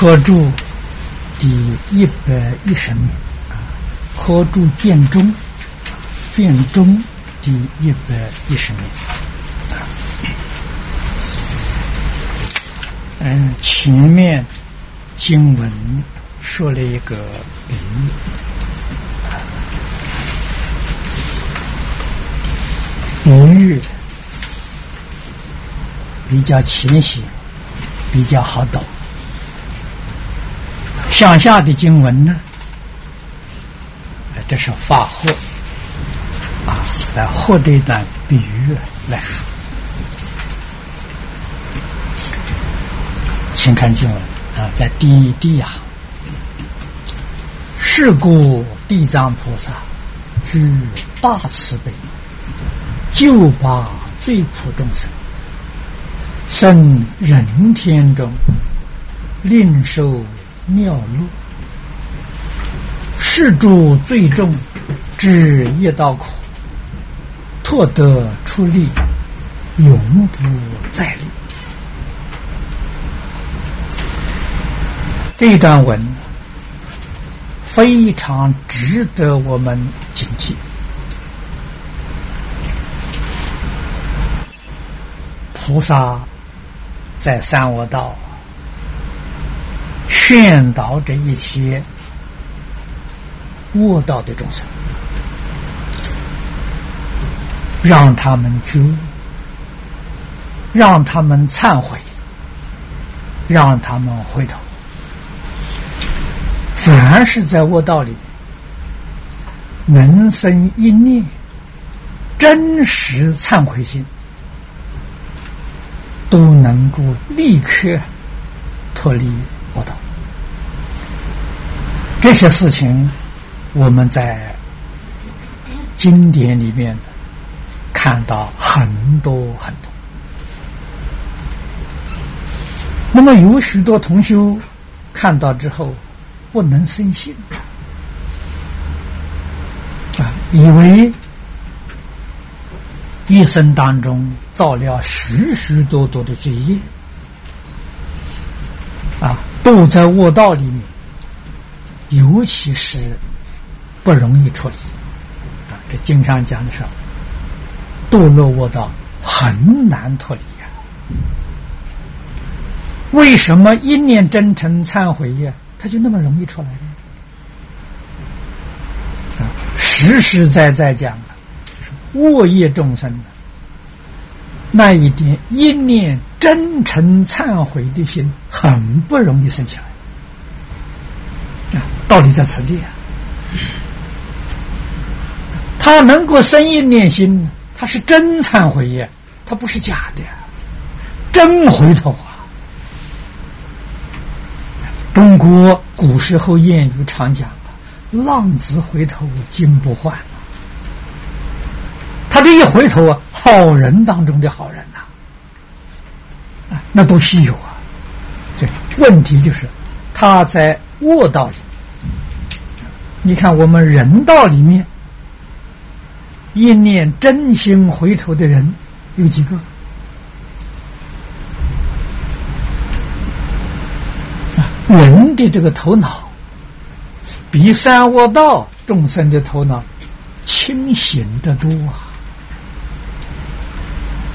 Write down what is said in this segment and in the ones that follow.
科注第一百一十面，科注卷中，卷中第一百一十面。嗯，前面经文说了一个比喻，比喻。比较浅显，比较好懂。向下的经文呢，这是法后啊，来获得一段比喻来。请看经文啊，在第一第一行，是故地藏菩萨具大慈悲，救拔罪苦众生。生人天中，另受妙乐；是诸最重之业道苦，拓得出力，永不再立。这段文非常值得我们警惕。菩萨。在三恶道劝导这一些悟道的众生，让他们觉让他们忏悔，让他们回头。凡是在恶道里能生一念真实忏悔心。都能够立刻脱离恶道。这些事情我们在经典里面看到很多很多。那么有许多同修看到之后不能生信啊，以为。一生当中造了许许多多的罪业，啊，都在卧道里面，尤其是不容易处理。啊，这经常讲的是，堕落卧道很难脱离呀。为什么一念真诚忏悔呀，他就那么容易出来呢？啊，实实在在讲的，就是。恶业众生的那一点一念真诚忏悔的心，很不容易生起来。道理在此地啊。他能够生一念心，他是真忏悔呀，他不是假的，真回头啊。中国古时候谚语常讲：“浪子回头金不换。”他这一回头啊，好人当中的好人呐，啊，那多稀有啊！这问题就是他在恶道里。你看我们人道里面，一念真心回头的人有几个？人的这个头脑比三恶道众生的头脑清醒得多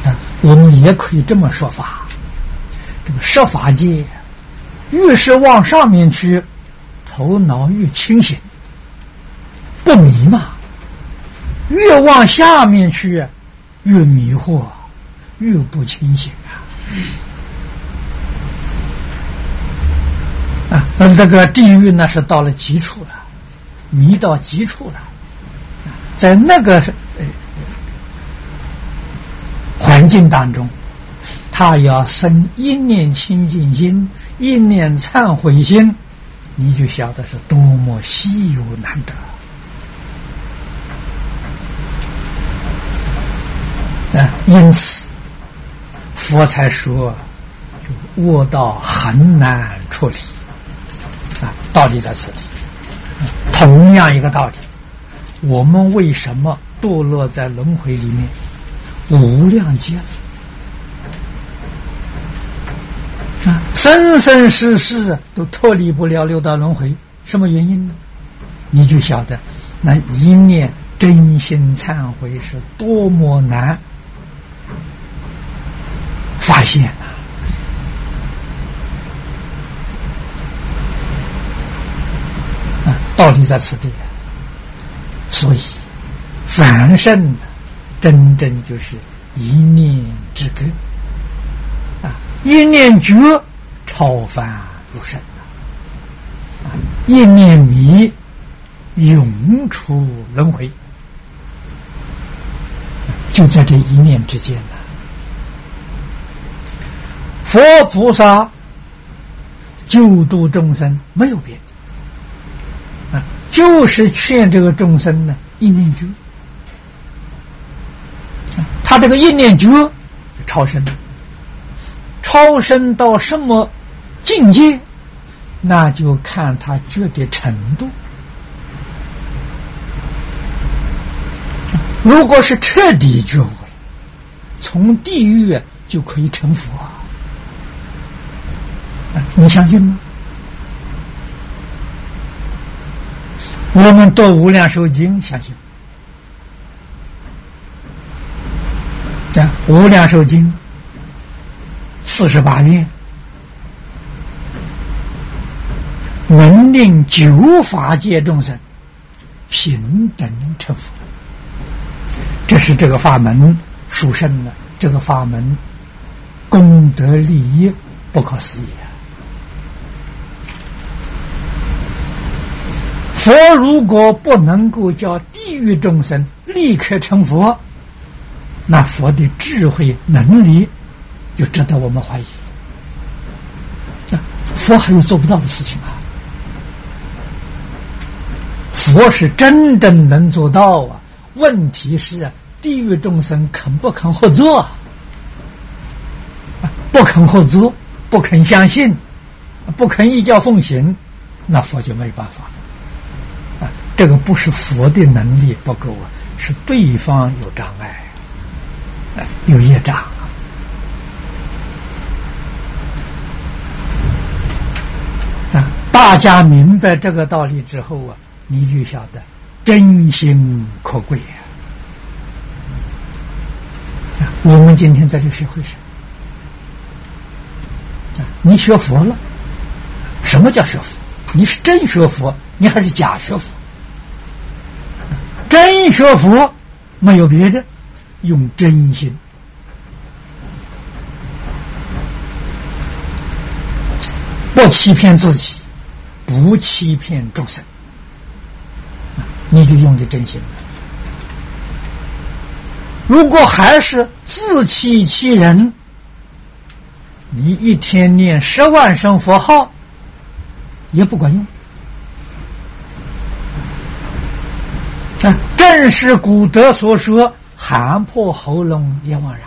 啊！我们也可以这么说法：这个设法界越是往上面去，头脑越清醒，不迷茫；越往下面去，越迷惑，越不清醒啊！啊，那这个地狱呢，是到了极处了，迷到极处了，在那个呃。环境当中，他要生一念清净心，一念忏悔心，你就晓得是多么稀有难得啊！因此，佛才说，这恶道很难处理啊！道理在此地。同样一个道理，我们为什么堕落在轮回里面？无量劫，啊，生生世世都脱离不了六道轮回，什么原因呢？你就晓得，那一念真心忏悔是多么难发现呐！啊，道理在此地，所以凡圣真正就是一念之隔，啊。一念觉超凡入圣啊！一念迷永出轮回，就在这一念之间呢。佛菩萨救度众生没有别的啊，就是劝这个众生呢一念觉他这个一念觉超生了。超生到什么境界，那就看他觉的程度。如果是彻底觉悟了，从地狱就可以成佛，你相信吗？我们读《无量寿经》，相信。《无量寿经》。四十八愿，能令九法界众生平等成佛，这是这个法门殊胜的，这个法门功德利益不可思议佛如果不能够叫地狱众生立刻成佛，那佛的智慧能力。就值得我们怀疑。佛还有做不到的事情啊！佛是真正能做到啊！问题是地狱众生肯不肯合作？不肯合作，不肯相信，不肯依教奉行，那佛就没办法。这个不是佛的能力不够啊，是对方有障碍，有业障啊。大家明白这个道理之后啊，你就晓得真心可贵呀！我们今天在这个社会上，你学佛了，什么叫学佛？你是真学佛，你还是假学佛？真学佛没有别的，用真心，不欺骗自己。不欺骗众生，你就用的真心。如果还是自欺欺人，你一天念十万声佛号也不管用。啊，正是古德所说：“喊破喉咙也枉然。”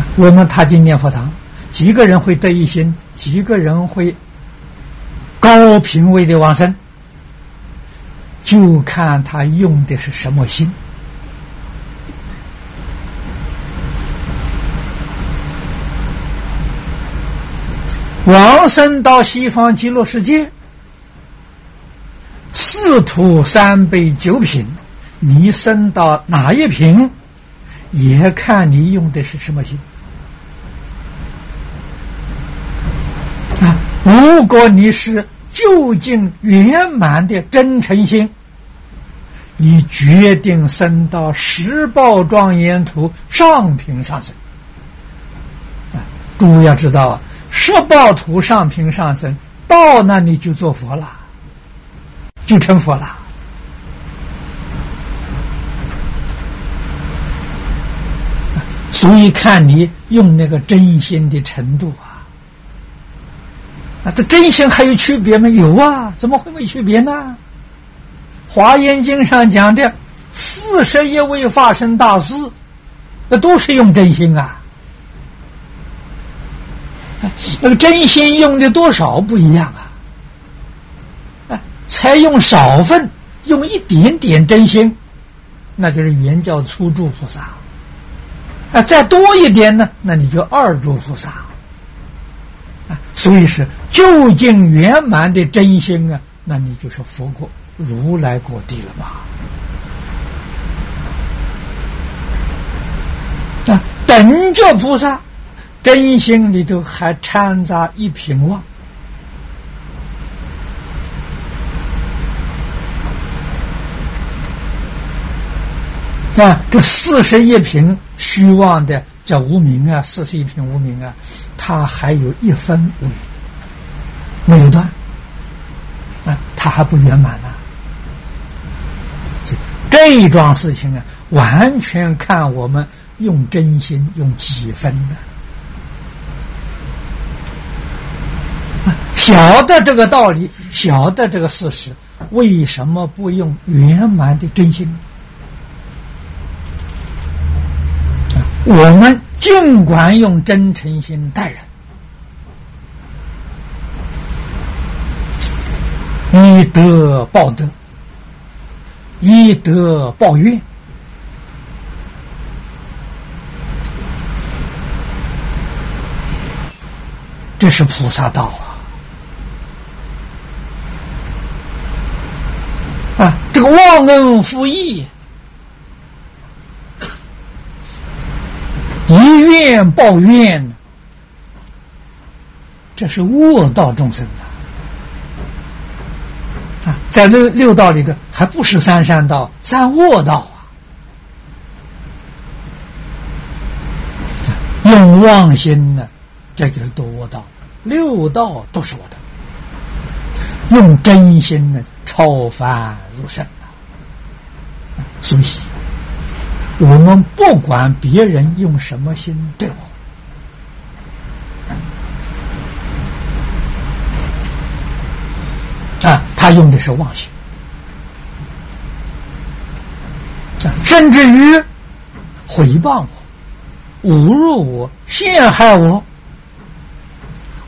啊，我们踏进念佛堂，几个人会得一心，几个人会。高品位的往生，就看他用的是什么心。往生到西方极乐世界，四土三辈九品，你升到哪一品，也看你用的是什么心。啊，如果你是。究竟圆满的真诚心，你决定升到十报庄严图上品上升。啊，诸位要知道啊，十报图上品上升到那里就做佛了，就成佛了。所以看你用那个真心的程度啊。啊，这真心还有区别吗？有啊，怎么会没区别呢？《华严经》上讲的四十一位化身大师，那都是用真心啊。那个真心用的多少不一样啊？才用少份，用一点点真心，那就是原教初住菩萨。啊，再多一点呢，那你就二住菩萨。啊，所以是究竟圆满的真心啊，那你就是佛果、如来果地了嘛。啊，等觉菩萨真心里头还掺杂一品妄。啊，这四十一品虚妄的叫无名啊，四十一品无名啊，他还有一分无名没有断啊，他还不圆满呢。这一桩事情啊，完全看我们用真心用几分的。晓得这个道理，晓得这个事实，为什么不用圆满的真心？我们尽管用真诚心待人，以德报德，以德报怨，这是菩萨道啊！啊，这个忘恩负义。以怨报怨，这是恶道众生啊！啊，在六六道里头，还不是三善道，三恶道啊！用妄心呢，这就是多道。六道都是我的，用真心呢，超凡入圣啊！所以。我们不管别人用什么心对我，啊，他用的是妄心，甚至于回谤我、侮辱我、陷害我，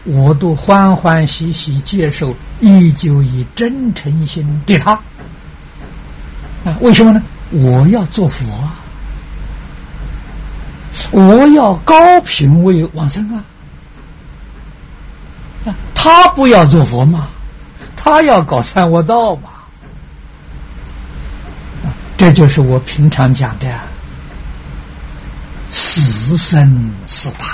我都欢欢喜喜接受，依旧以真诚心对他。啊，为什么呢？我要做佛啊。我要高品位往生啊！他不要做佛嘛，他要搞三恶道嘛。这就是我平常讲的死生死大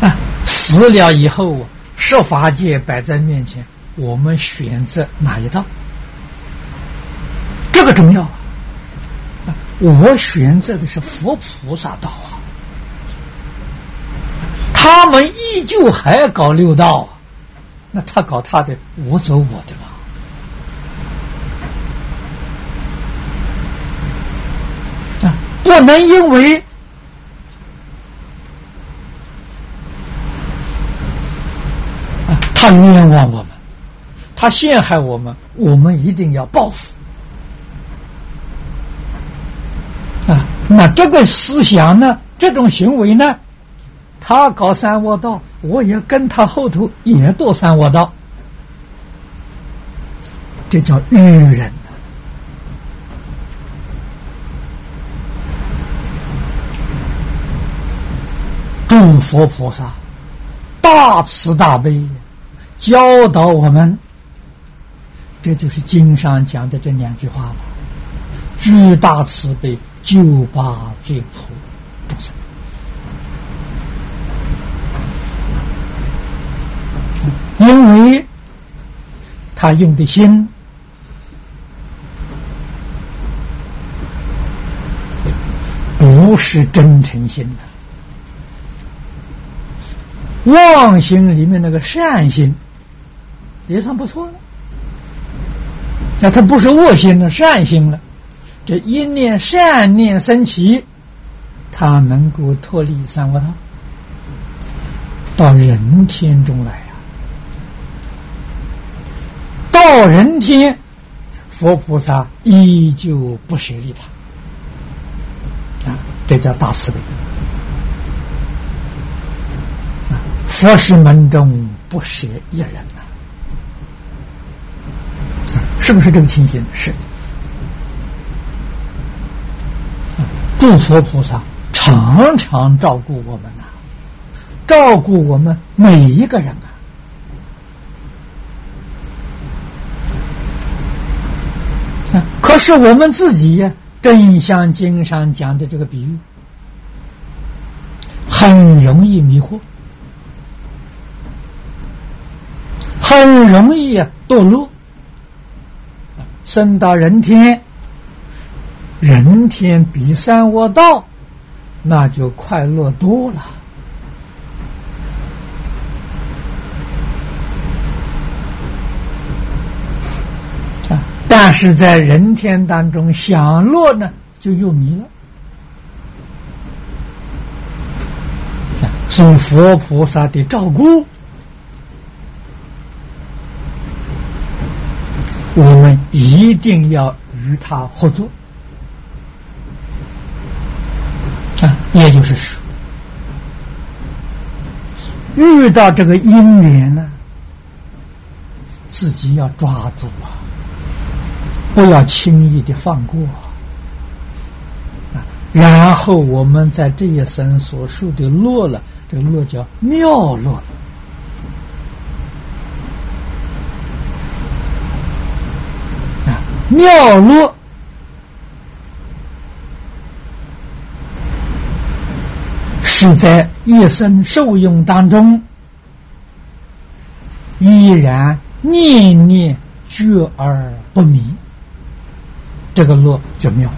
了！死了以后，十法界摆在面前，我们选择哪一道？这个重要。我选择的是佛菩萨道啊，他们依旧还搞六道，那他搞他的，我走我的吧。啊，不能因为啊他冤枉我们，他陷害我们，我们一定要报复。啊，那这个思想呢？这种行为呢？他搞三恶道，我也跟他后头也堕三恶道，这叫愚人！诸佛菩萨大慈大悲，教导我们，这就是经上讲的这两句话了：巨大慈悲。救拔罪苦众生，因为他用的心不是真诚心的，妄心里面那个善心也算不错了，那他不是恶心了，善心了。这一念善念升起，他能够脱离三恶道，到人天中来呀。到人天，佛菩萨依旧不舍利他，啊，这叫大慈悲。佛是门中不舍一人呐，是不是这个情形？是。诸佛菩萨常常照顾我们呐，照顾我们每一个人啊。可是我们自己呀，正像经上讲的这个比喻，很容易迷惑，很容易啊堕落，升到人天，人天比三恶道，那就快乐多了。但是在人天当中享乐呢，就又迷了。所以佛菩萨的照顾，我们一定要与他合作也就是说，遇到这个因缘呢，自己要抓住啊！不要轻易的放过啊！然后我们在这一生所受的乐了，这个乐叫妙乐啊！妙乐是在一生受用当中，依然念念觉而不迷。这个乐就妙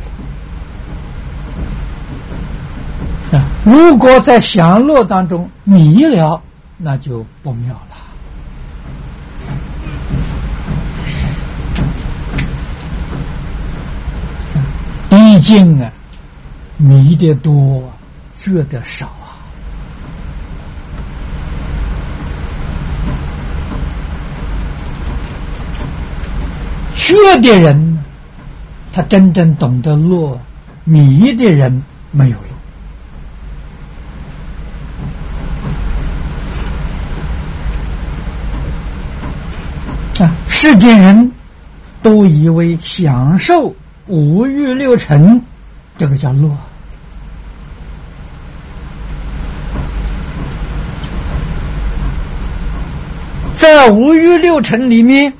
了啊！如果在享乐当中迷了，那就不妙了。毕竟啊，迷的多，觉得少啊。觉的人。他真正懂得乐，迷的人没有乐啊！世间人都以为享受五欲六尘，这个叫乐，在五欲六尘里面。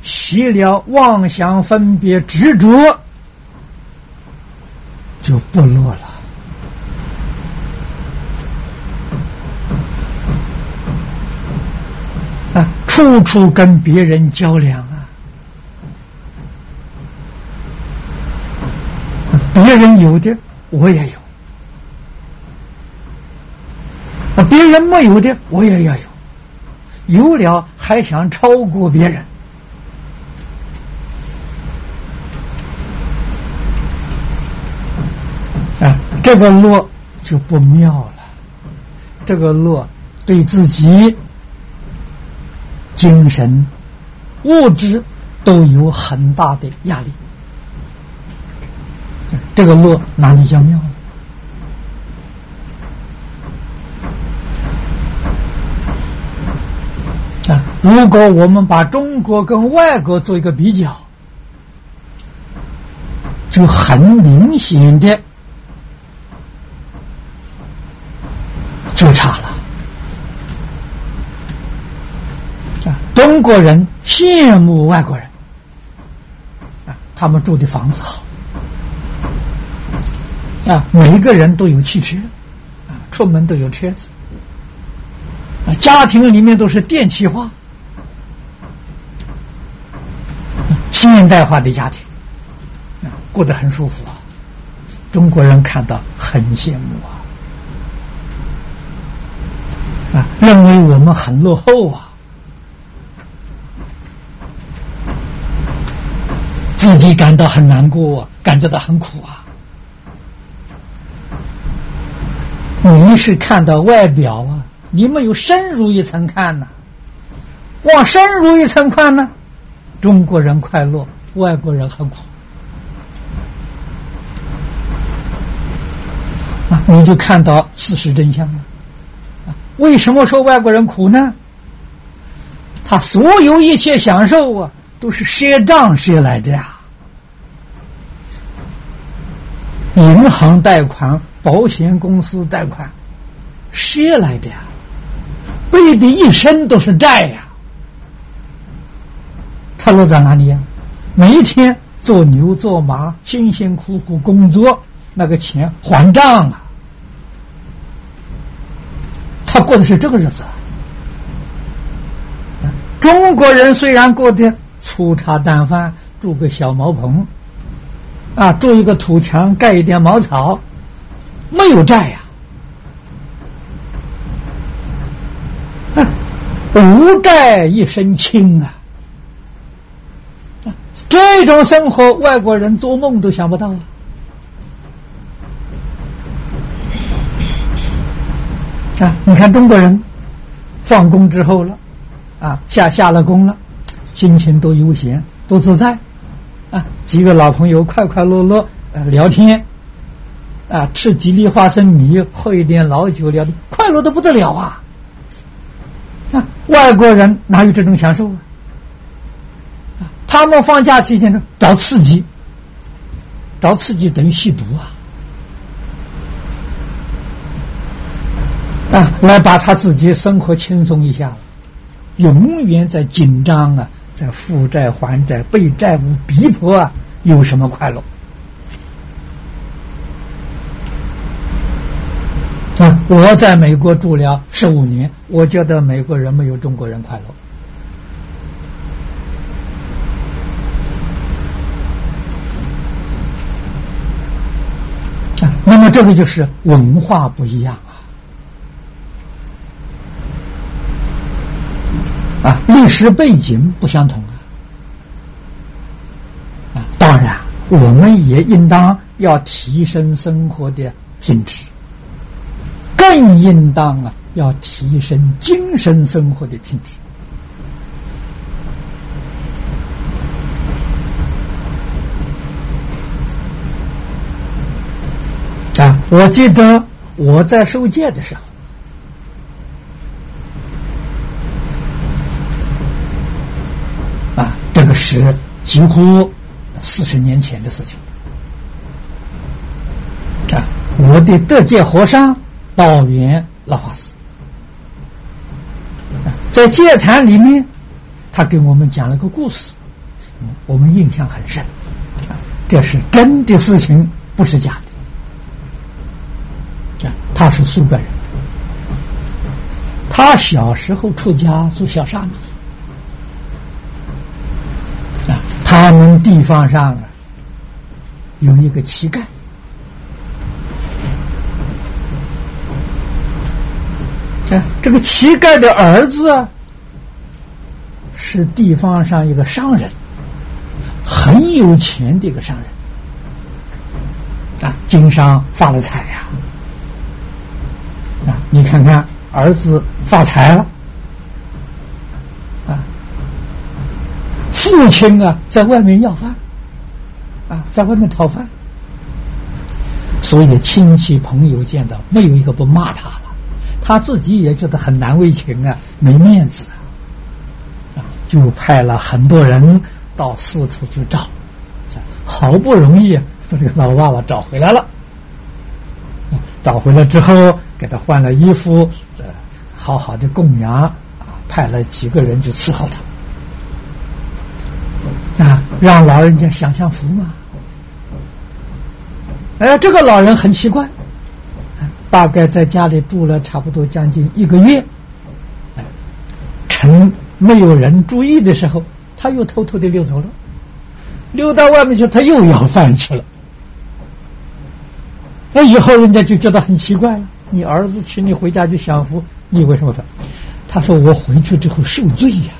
起了妄想分别执着，就不落了啊！处处跟别人较量啊，别人有的我也有，啊，别人没有的我也要有，有了还想超过别人。这个落就不妙了，这个落对自己精神、物质都有很大的压力。这个落哪里叫妙啊？如果我们把中国跟外国做一个比较，就很明显的。就差了啊！中国人羡慕外国人啊，他们住的房子好啊，每一个人都有汽车啊，出门都有车子啊，家庭里面都是电气化、现代化的家庭啊，过得很舒服啊。中国人看到很羡慕啊。啊，认为我们很落后啊，自己感到很难过，感觉到很苦啊。你是看到外表啊，你没有深入一层看呢。往深入一层看呢，中国人快乐，外国人很苦。啊，你就看到事实真相了。为什么说外国人苦呢？他所有一切享受啊，都是赊账赊来的呀。银行贷款、保险公司贷款，赊来的呀，背的一身都是债呀。他落在哪里呀？每一天做牛做马，辛辛苦苦工作，那个钱还账啊。他过的是这个日子。中国人虽然过得粗茶淡饭，住个小茅棚，啊，住一个土墙，盖一点茅草，没有债呀，无债一身轻啊！这种生活，外国人做梦都想不到啊！啊，你看中国人放工之后了。啊，下下了工了，心情多悠闲，多自在，啊，几个老朋友快快乐乐呃聊天，啊，吃几粒花生米，喝一点老酒，聊的快乐的不得了啊！啊，外国人哪有这种享受啊？啊，他们放假期间呢，找刺激，找刺激等于吸毒啊！啊，来把他自己生活轻松一下。永远在紧张啊，在负债还债，被债务逼迫啊，有什么快乐？啊，我在美国住了十五年，我觉得美国人没有中国人快乐。啊，那么这个就是文化不一样。啊，历史背景不相同啊！啊，当然，我们也应当要提升生活的品质，更应当啊，要提升精神生活的品质。啊，我记得我在受戒的时候。这个是几乎四十年前的事情啊！我的德界和尚道元老法师在戒坛里面，他给我们讲了个故事，我们印象很深！这是真的事情，不是假的啊！他是苏格人，他小时候出家做小沙弥。他们地方上，有一个乞丐，啊，这个乞丐的儿子，是地方上一个商人，很有钱的一个商人，啊，经商发了财呀，啊，你看看儿子发财了。父亲啊，在外面要饭，啊，在外面讨饭，所以亲戚朋友见到没有一个不骂他了，他自己也觉得很难为情啊，没面子啊，就派了很多人到四处去找，好不容易把这个老爸爸找回来了，找回来之后给他换了衣服，这好好的供养啊，派了几个人去伺候他。啊，让老人家享享福嘛！哎，这个老人很奇怪，大概在家里住了差不多将近一个月，哎趁没有人注意的时候，他又偷偷的溜走了，溜到外面去，他又要饭去了。那以后人家就觉得很奇怪了：你儿子请你回家去享福，你为什么他？他说：“我回去之后受罪呀。”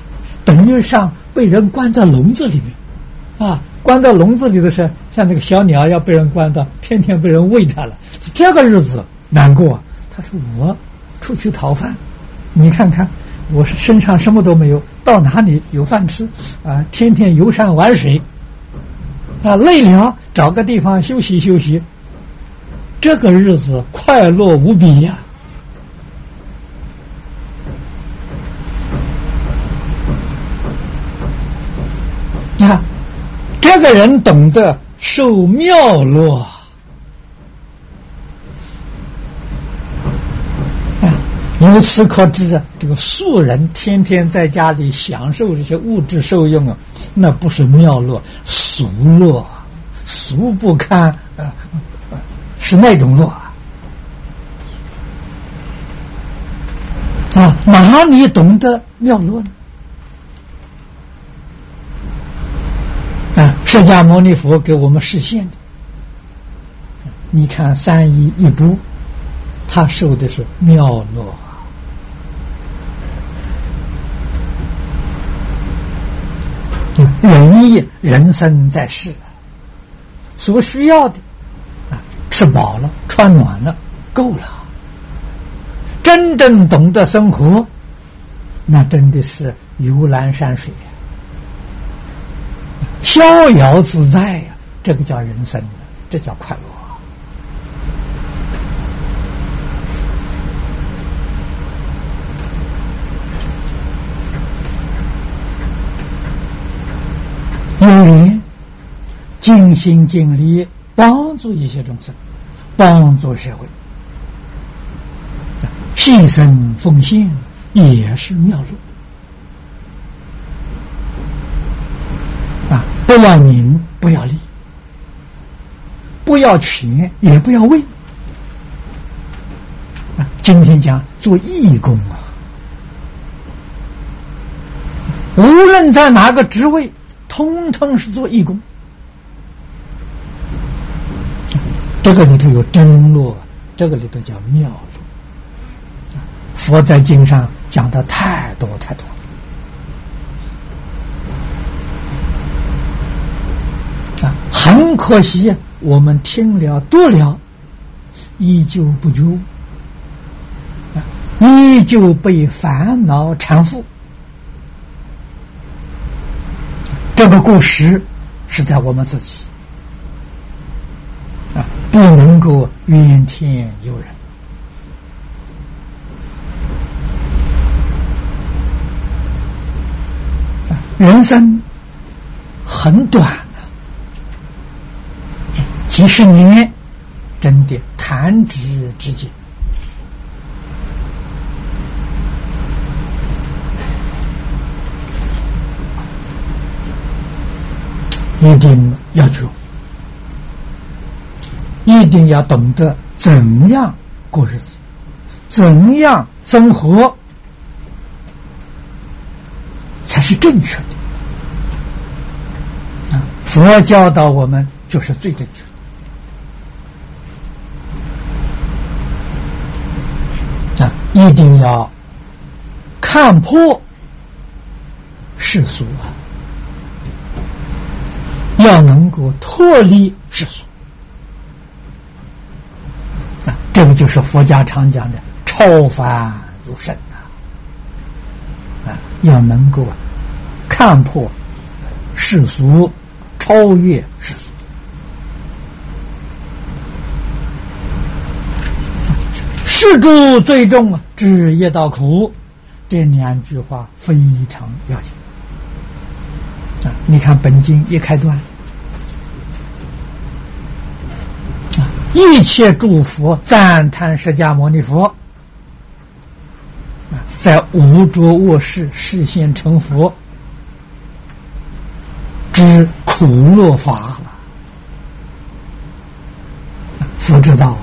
等于上被人关在笼子里面，啊，关在笼子里的是像那个小鸟要被人关到，天天被人喂它了，这个日子难过。他说我出去讨饭，你看看我身上什么都没有，到哪里有饭吃啊？天天游山玩水，啊，累了找个地方休息休息，这个日子快乐无比呀。你看，这个人懂得受妙乐，由此可知啊，这个素人天天在家里享受这些物质受用啊，那不是妙乐，俗乐，俗不堪，呃，是那种乐啊。啊，哪里懂得妙乐呢？啊，释迦牟尼佛给我们实现的。你看三一一部，他受的是妙乐。人也，人生在世，所需要的啊，吃饱了，穿暖了，够了。真正懂得生活，那真的是游览山水，逍遥自在呀！这个叫人生，这叫快乐。有人，尽心尽力帮助一些众生，帮助社会，牺牲奉献也是妙用不要名，不要利，不要钱，也不要位啊！今天讲做义工啊，无论在哪个职位。通通是做义工，这个里头有真络，这个里头叫妙路。佛在经上讲的太多太多，啊，很可惜，我们听了多了，依旧不觉，啊，依旧被烦恼缠缚。这个过失是在我们自己啊，不能够怨天尤人。人生很短，几十年，真的弹指之间。一定要做，一定要懂得怎样过日子，怎样生活才是正确的。啊，佛教导我们就是最正确的。一定要看破世俗啊。要能够脱离世俗啊，这个就是佛家常讲的超凡入圣啊，啊，要能够看破世俗，超越世俗。世诸最重，知业道苦，这两句话非常要紧。啊！你看本经一开端，啊，一切诸佛赞叹释迦牟尼佛，啊，在无着卧室视现成佛，知苦乐法了。佛知道啊，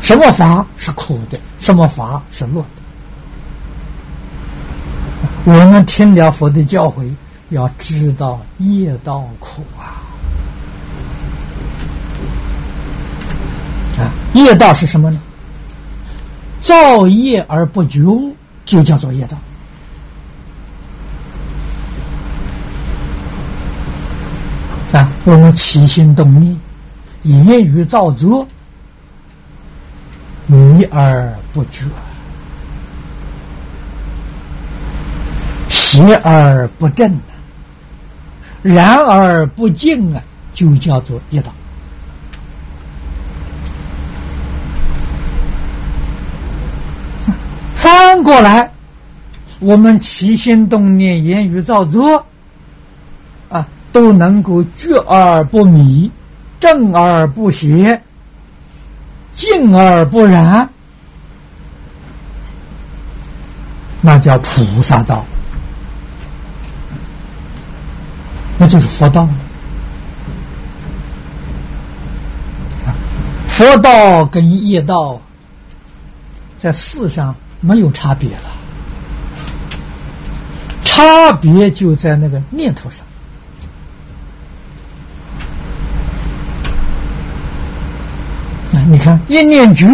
什么法是苦的，什么法是乐的。我们听了佛的教诲。要知道业道苦啊！啊，业道是什么呢？造业而不觉，就叫做业道。啊，我们起心动念、言语造作，迷而不觉，邪而不正。然而不净啊，就叫做一道。翻过来，我们起心动念、言语造作啊，都能够觉而不迷，正而不邪，净而不染，那叫菩萨道，那就是佛道。佛道跟业道在世上没有差别了，差别就在那个念头上。你看，一念觉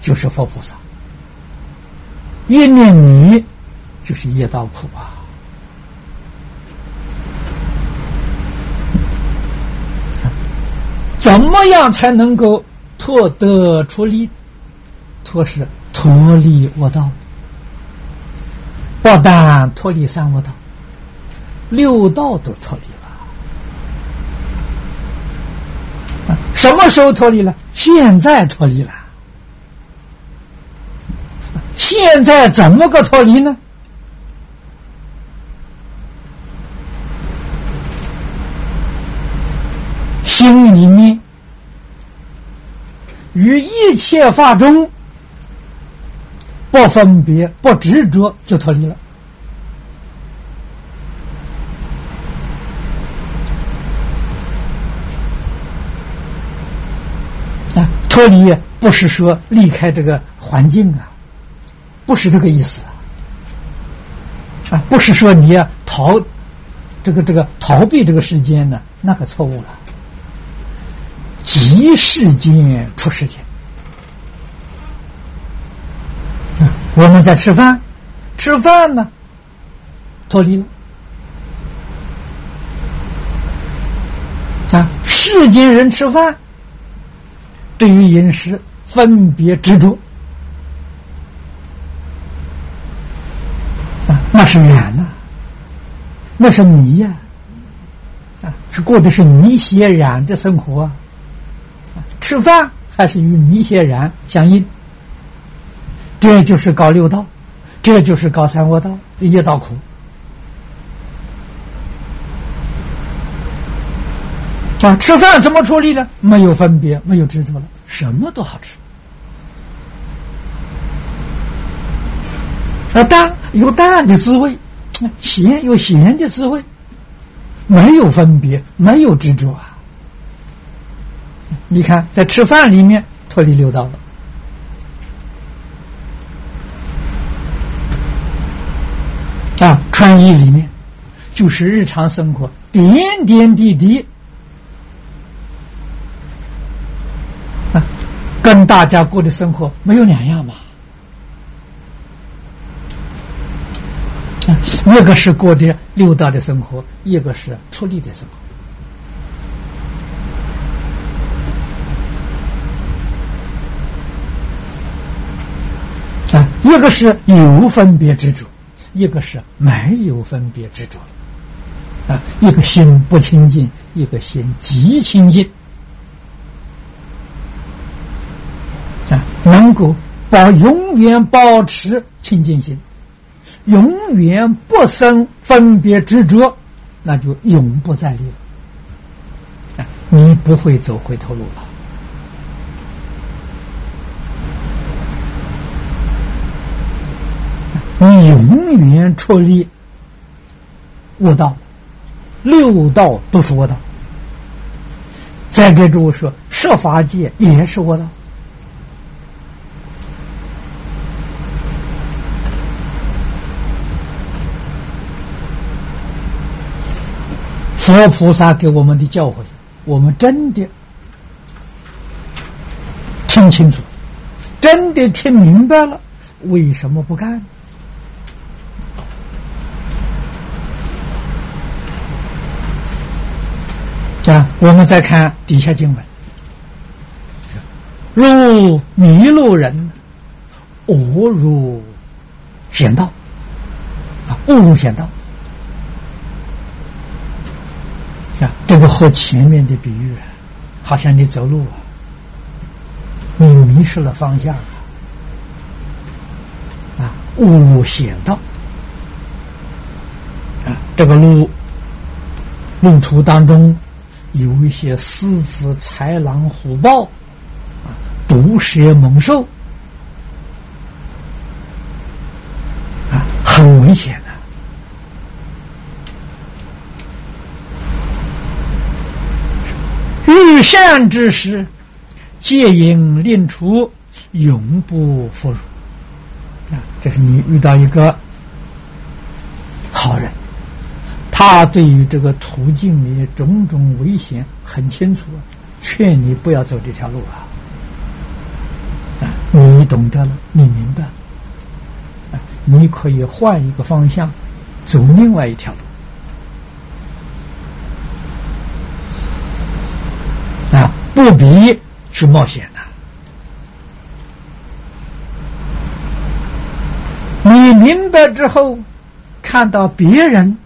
就是佛菩萨，一念迷就是业道苦啊。怎么样才能够？脱得出离，脱是脱离我道，不但脱离三恶道，六道都脱离了。什么时候脱离了？现在脱离了。现在怎么个脱离呢？心里面。与一切法中不分别、不执着，就脱离了。啊，脱离不是说离开这个环境啊，不是这个意思啊，不是说你要逃这个这个逃避这个世间呢，那可错误了。即世间出世间，啊我们在吃饭，吃饭呢，脱离了啊！世间人吃饭，对于饮食分别执着啊，那是缘呐，那是迷呀，啊，是过的是迷邪染的生活啊。吃饭还是与迷邪然相应，这就是搞六道，这就是搞三恶道，夜道苦。啊，吃饭怎么处理呢？没有分别，没有执着了，什么都好吃。啊，淡有淡的滋味，咸有咸的滋味，没有分别，没有执着啊。你看，在吃饭里面脱离六道了啊，穿衣里面就是日常生活点点滴滴跟大家过的生活没有两样嘛。一个是过的六道的生活，一个是出离的生活。啊一个是有分别执着，一个是没有分别执着。啊，一个心不清净，一个心极清净。能够保永远保持清净心，永远不生分别执着，那就永不再离了。啊，你不会走回头路了。你永远出离悟道，六道都是我道。再给诸位说，设法界也是我道。佛菩萨给我们的教诲，我们真的听清楚，真的听明白了，为什么不干？啊，我们再看底下经文：入迷路人，误入险道。啊，误入险道。啊，这个和前面的比喻，好像你走路啊，你迷失了方向啊，误入险道。啊，这个路路途当中。有一些狮子、豺狼、虎豹，啊，毒蛇猛兽，啊，很危险遇善之时，戒引令除，永不复入。啊，这是你遇到一个好人，他对于这个途径里种种危险很清楚，劝你不要走这条路啊。啊，你懂得了，你明白，啊，你可以换一个方向，走另外一条路。啊，不必去冒险的。你明白之后，看到别人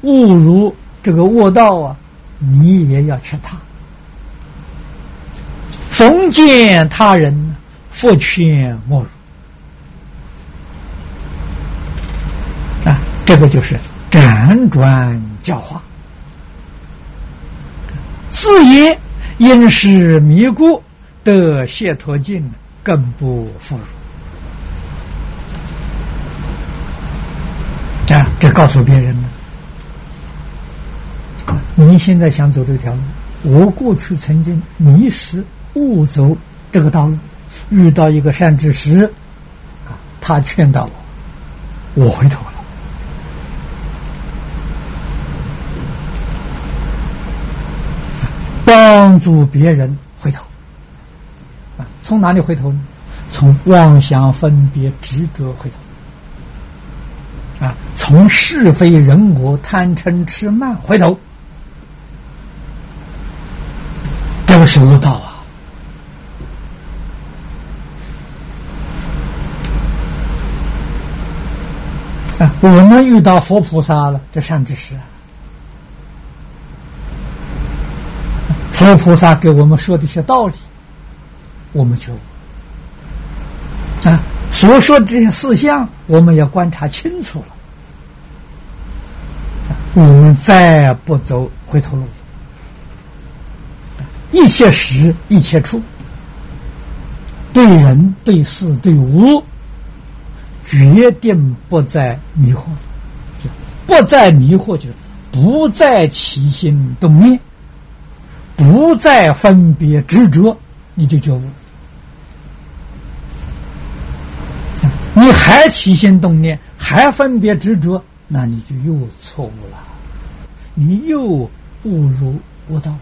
误入这个卧道啊，你也要劝他。逢见他人，复劝莫入。啊，这个就是辗转教化。自言因是迷故，得解脱境，更不复入。啊，这告诉别人了。你现在想走这条路，我过去曾经迷失误走这个道路，遇到一个善知识，啊，他劝导我，我回头了，帮助别人回头。啊，从哪里回头呢？从妄想分别执着回头。啊，从是非人我贪嗔痴慢回头，这个是恶道啊！啊，我们遇到佛菩萨了，这善知识啊，佛菩萨给我们说的一些道理，我们就啊。所说的这些事项，我们要观察清楚了，我们再不走回头路。一切时，一切处，对人、对事、对物，决定不再迷惑，不再迷惑，就不再起心动念，不再分别执着，你就觉悟。你还起心动念，还分别执着，那你就又错误了，你又误入恶道。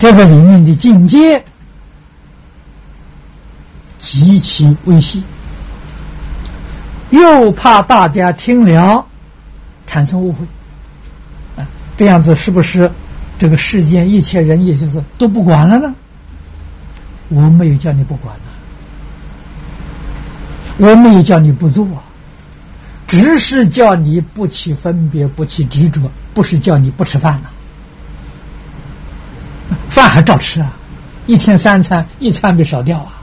这个里面的境界极其微细，又怕大家听了产生误会。啊这样子是不是这个世间一切人也就是都不管了呢？我没有叫你不管呐，我没有叫你不做，只是叫你不起分别，不起执着，不是叫你不吃饭呐，饭还照吃啊，一天三餐，一餐没少掉啊。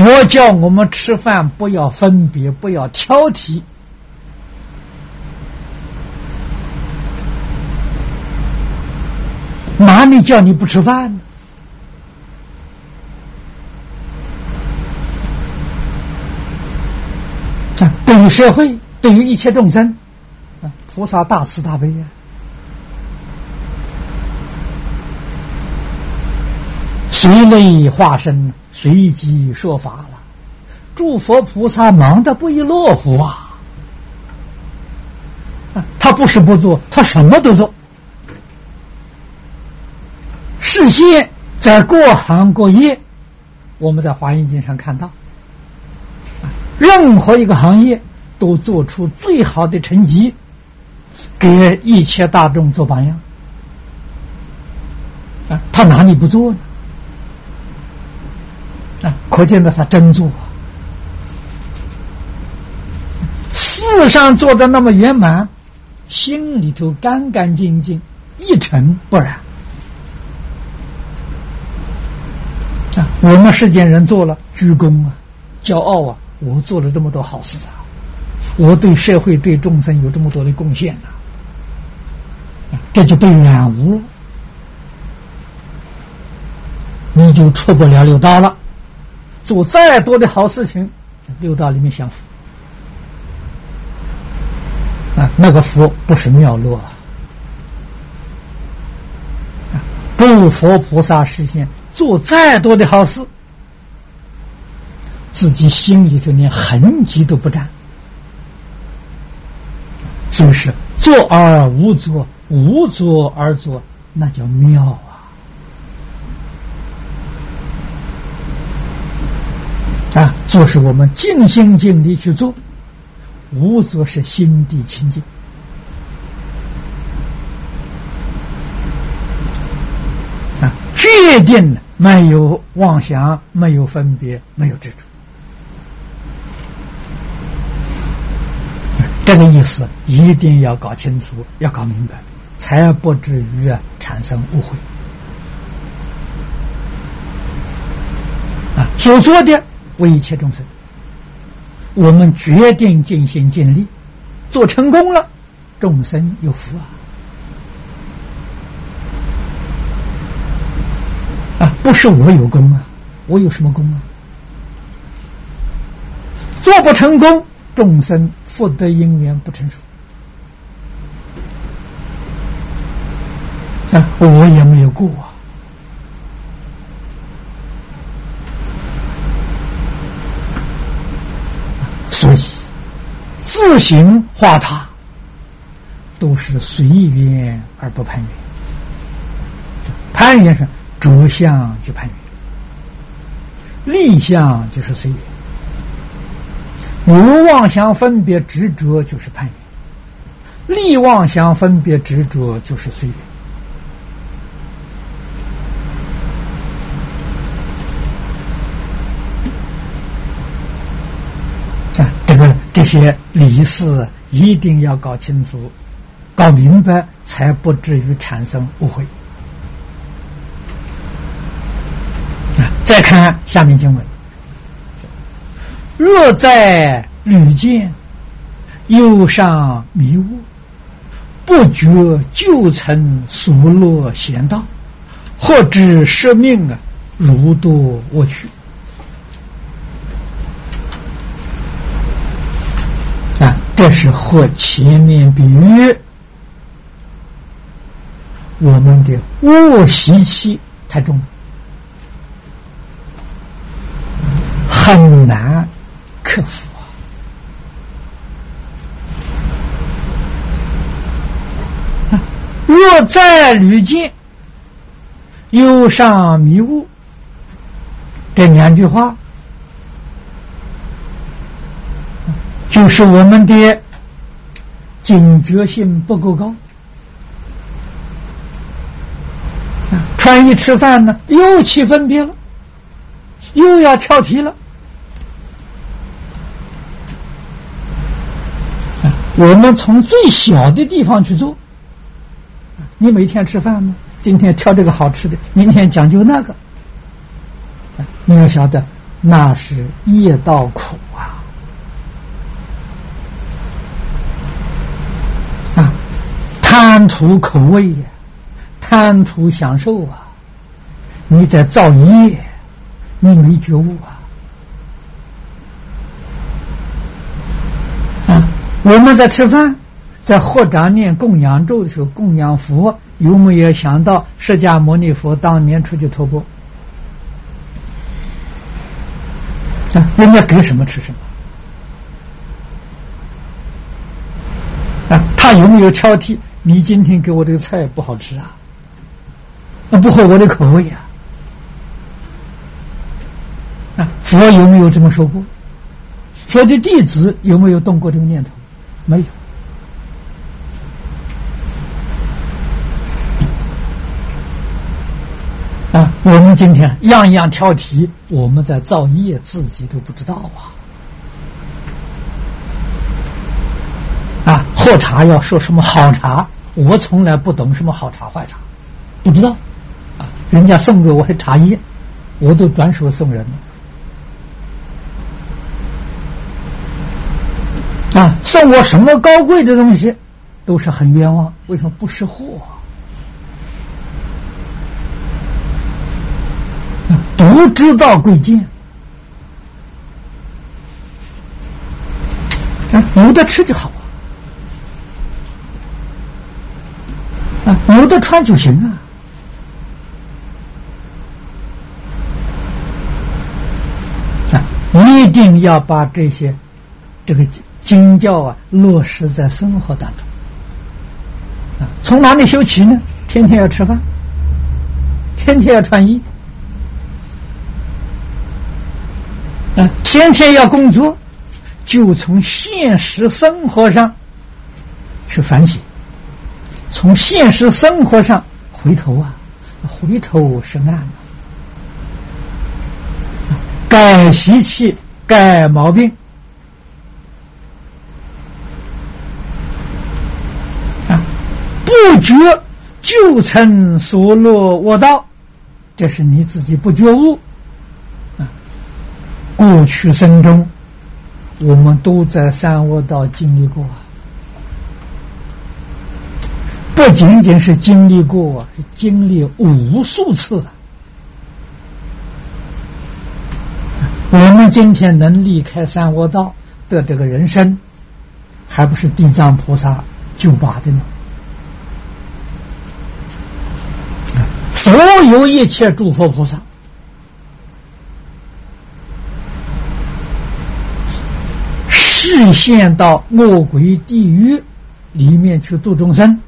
佛教我们吃饭不要分别，不要挑剔。哪里叫你不吃饭呢？啊，对于社会，对于一切众生，啊，菩萨大慈大悲呀，随类化身呢。随机说法了，诸佛菩萨忙得不亦乐乎啊！他不是不做，他什么都做。事先在各行各业，我们在华严经上看到，任何一个行业都做出最好的成绩，给一切大众做榜样。啊，他哪里不做呢？啊，可见的他真做，事上做的那么圆满，心里头干干净净，一尘不染。啊，我们世间人做了鞠躬啊，骄傲啊，我做了这么多好事啊，我对社会对众生有这么多的贡献呐，这就被染污了。你就出不了六道了。做再多的好事情，六道里面享福啊，那个福不是妙乐啊。不佛菩萨实现，做再多的好事，自己心里头连痕迹都不沾，是不是？做而无作，无作而作，那叫妙啊！啊，做是我们尽心尽力去做，无则是心地清净啊。确定没有妄想，没有分别，没有执着，这个意思一定要搞清楚，要搞明白，才不至于产生误会。啊，所做的为一切众生，我们决定尽心尽力，做成功了，众生有福啊。啊，不是我有功啊，我有什么功啊？做不成功，众生福德因缘不成熟，啊，我也没有过啊，所以自行化他，都是随缘而不攀缘，攀缘是。着相就攀缘，立相就是随缘，有妄想分别执着就是攀缘，立妄想分别执着就是随缘。啊，这些理事一定要搞清楚、搞明白，才不至于产生误会。啊再看下面经文：若在屡见，忧伤迷雾，不觉旧尘所落险道，或知生命啊，如堕我去。啊，这是和前面比喻我们的恶习气太重。很难克服啊！若在屡见，忧伤迷雾，这两句话，就是我们的警觉性不够高啊！穿衣吃饭呢，又起分别了，又要跳题了。我们从最小的地方去做。你每天吃饭呢？今天挑这个好吃的，明天讲究那个。你要晓得，那是业道苦！啊，贪图口味呀，贪图享受啊！你在造业，你没觉悟啊！啊我们在吃饭，在合掌念供养咒的时候，供养佛有没有想到释迦牟尼佛当年出去托钵？啊，人家给什么吃什么？啊，他有没有挑剔？你今天给我这个菜不好吃啊？那不合我的口味呀？啊，佛有没有这么说过？佛的弟子有没有动过这个念头？没有啊！我们今天样样挑剔，我们在造业，自己都不知道啊！啊，喝茶要说什么好茶，我从来不懂什么好茶坏茶，不知道啊！人家送给我的茶叶，我都转手送人了。啊，送我什么高贵的东西，都是很冤枉。为什么不识货？不知道贵贱。啊，有的吃就好啊，啊，有的穿就行啊。啊，一定要把这些这个经教啊落实在生活当中。啊，从哪里修起呢？天天要吃饭，天天要穿衣，啊，天天要工作。就从现实生活上去反省，从现实生活上回头啊，回头是岸啊，改习气，改毛病啊，不觉就成所落卧道，这是你自己不觉悟啊，过去生中。我们都在三恶道经历过，不仅仅是经历过，是经历无数次了。我们今天能离开三恶道的这个人生，还不是地藏菩萨救拔的吗？所有一切诸佛菩萨。视现到恶鬼地狱里面去度众生，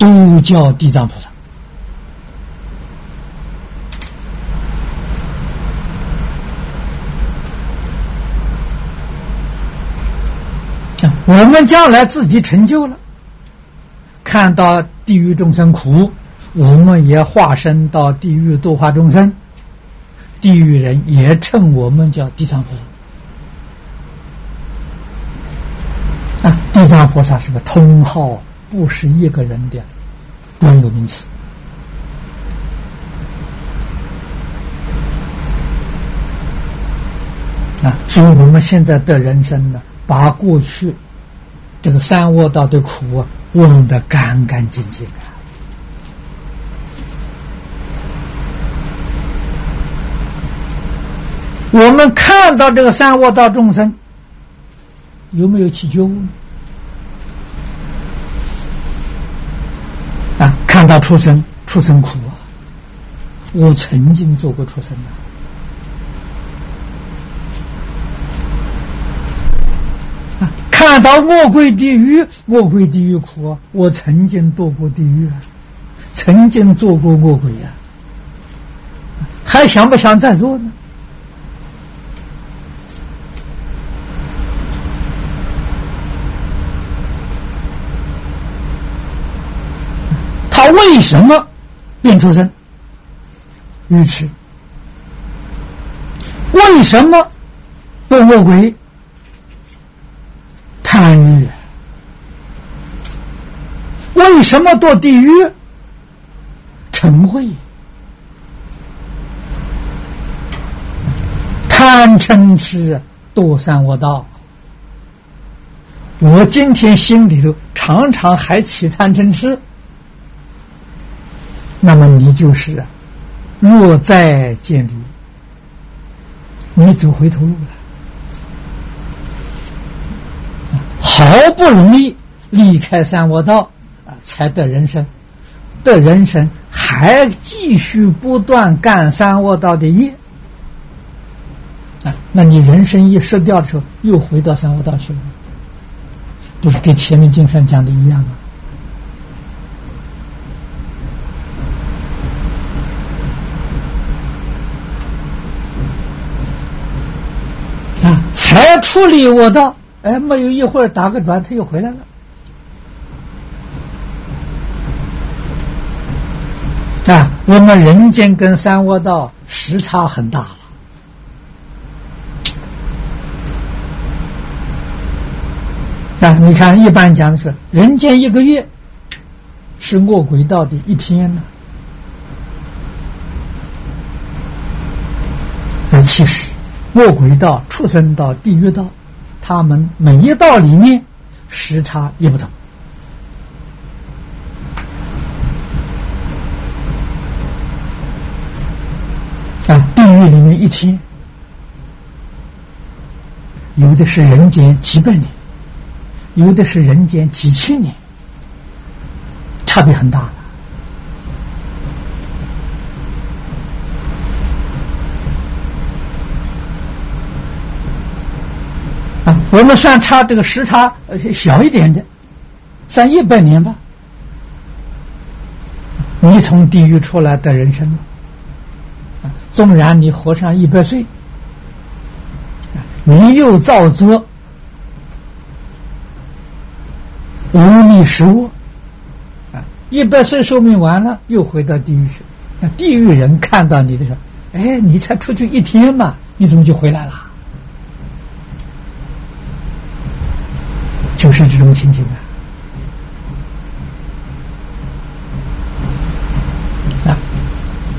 都叫地藏菩萨。我们将来自己成就了，看到地狱众生苦，我们也化身到地狱度化众生，地狱人也称我们叫地藏菩萨。啊，地藏菩萨是个通号，不是一个人的专有名词。啊，所以我们现在的人生呢，把过去这个三恶道的苦啊忘得干干净净啊。我们看到这个三恶道众生。有没有起觉悟？啊，看到畜生，畜生苦啊！我曾经做过畜生的。啊，看到恶鬼地狱，恶鬼地狱苦啊！我曾经堕过地狱啊，曾经做过恶鬼呀，还想不想再做呢？为什么变出生？愚痴。为什么堕恶鬼？贪欲。为什么堕地狱？嗔恚。贪嗔痴堕三恶道。我今天心里头常常还起贪嗔痴。那么你就是，若再见驴，你走回头路了。好不容易离开三恶道啊，才得人生，得人生还继续不断干三恶道的业啊，那你人生一失掉的时候，又回到三恶道去了，不是跟前面经上讲的一样吗？才处理我的，哎，没有一会儿打个转，他又回来了。啊，我们人间跟三窝道时差很大了。啊，你看，一般讲的是人间一个月是卧轨道的一天呢。但其实。卧轨道、畜生道、地狱道，他们每一道里面时差也不同。啊，地狱里面一天，有的是人间几百年，有的是人间几千年，差别很大我们算差这个时差呃小一点的，算一百年吧。你从地狱出来的人生，纵然你活上一百岁，你又造作无力食物，啊，一百岁寿命完了，又回到地狱去。那地狱人看到你的时候，哎，你才出去一天嘛，你怎么就回来了？就是这种情形啊。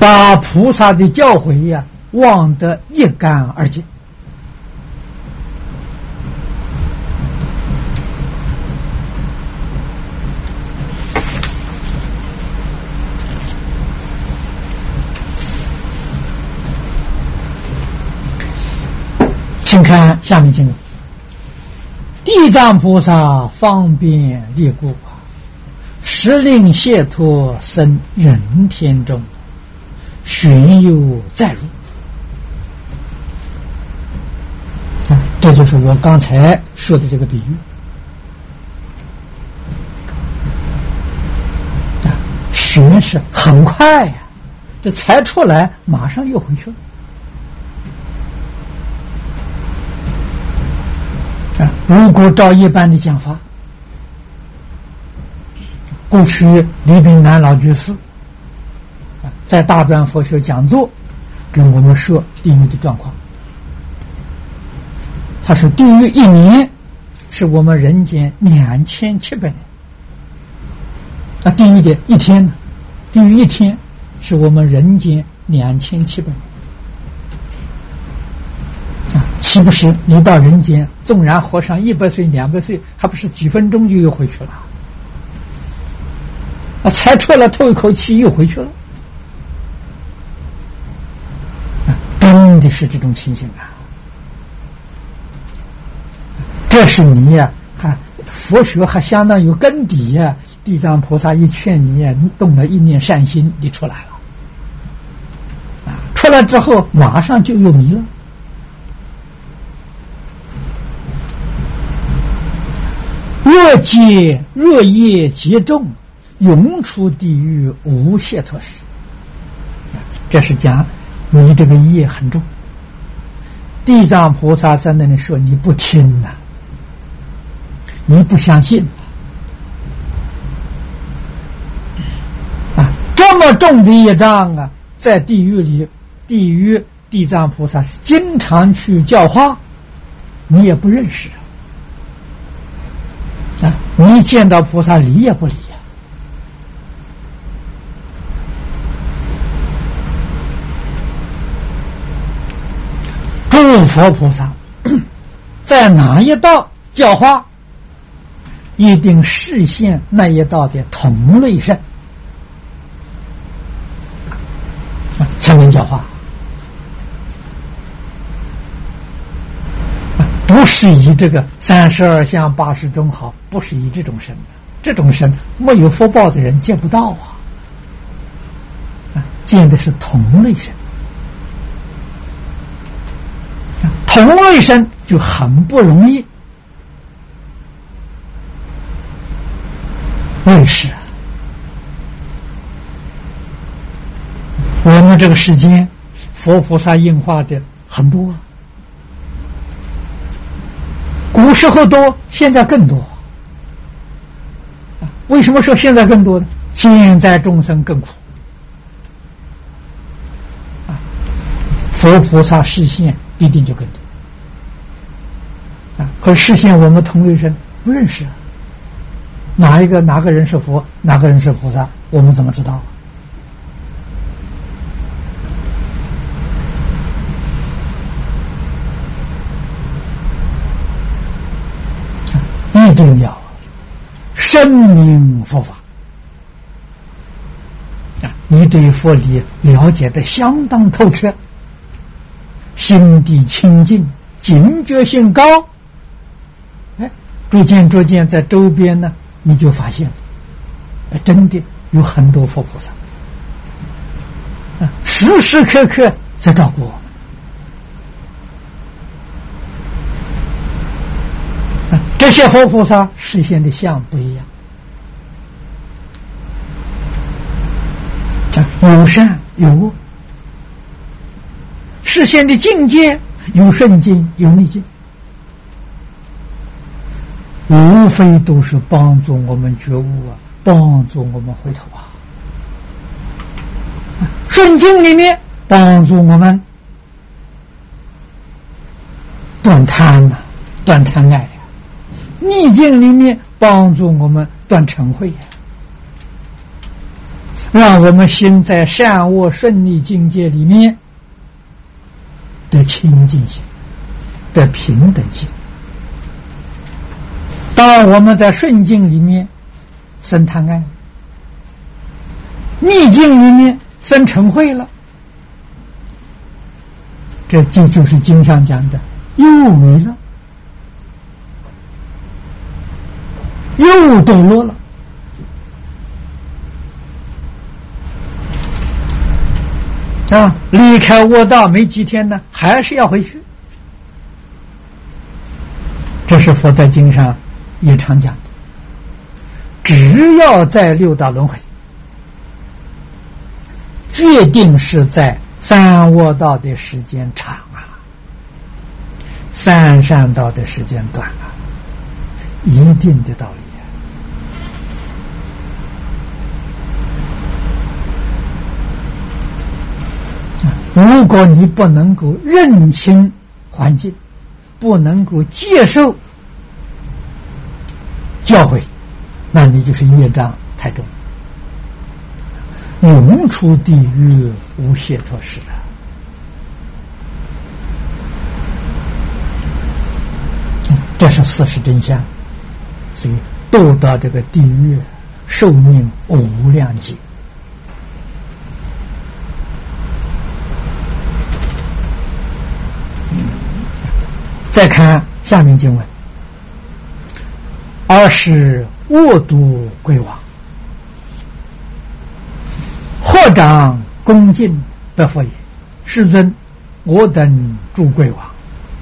把菩萨的教诲呀忘得一干二净。请看下面经文：地藏菩萨方便力故，时令解脱生人天中。寻又再入，啊，这就是我刚才说的这个比喻。啊，寻是很快呀，这才出来，马上又回去了。如果照一般的讲法，过去李炳南老居士。在大专佛学讲座，跟我们说地狱的状况。他说：“地狱一年是我们人间两千七百年。那地狱的一天呢？地狱一天是我们人间两千七百年。啊，岂不是你到人间，纵然活上一百岁、两百岁，还不是几分钟就又回去了？啊，才出来透一口气，又回去了。”真的是这种情形啊！这是你呀，还佛学还相当有根底呀。地藏菩萨一劝你你，动了一念善心，你出来了。啊，出来之后马上就又迷了。若劫若业结重，永出地狱无解脱时。这是讲。你这个业很重，地藏菩萨在那里说你不听呐，你不相信啊，这么重的业障啊，在地狱里，地狱地藏菩萨是经常去教化，你也不认识啊，你见到菩萨理也不理呀。诸佛菩萨在哪一道教化，一定实现那一道的同类身，才能教化。不是以这个三十二相八十种好，不是以这种身，这种身没有福报的人见不到啊，啊见的是同类身。同类身就很不容易认识。我们这个世间，佛菩萨应化的很多，啊古时候多，现在更多。为什么说现在更多呢？现在众生更苦。佛菩萨视线必定就更多。啊可实现我们同类人不认识，哪一个哪个人是佛，哪个人是菩萨，我们怎么知道？一定要深明佛法。啊！你对佛理了解的相当透彻心地清净，警觉性高，哎，逐渐逐渐在周边呢，你就发现，真的有很多佛菩萨，啊，时时刻刻在照顾我。这些佛菩萨实现的相不一样，有善有恶。实现的境界有顺境有逆境，无非都是帮助我们觉悟啊，帮助我们回头啊。顺境里面帮助我们断贪呐，断贪爱；逆境里面帮助我们断尘慧呀，让我们心在善恶顺利境界里面。的清净性，的平等性。当我们在顺境里面生贪爱，逆境里面生成慧了，这这就是经上讲的又没了，又堕落了。啊，离开卧道没几天呢，还是要回去。这是佛在经上也常讲的。只要在六道轮回，决定是在三卧道的时间长啊，三善道的时间短，一定的道理。如果你不能够认清环境，不能够接受教诲，那你就是业障太重，永出地狱无懈脱事的。这是事实真相，所以堕到这个地狱，寿命无量劫。再看下面经文：“二是卧度归王，或长恭敬得佛也。世尊，我等诸贵王，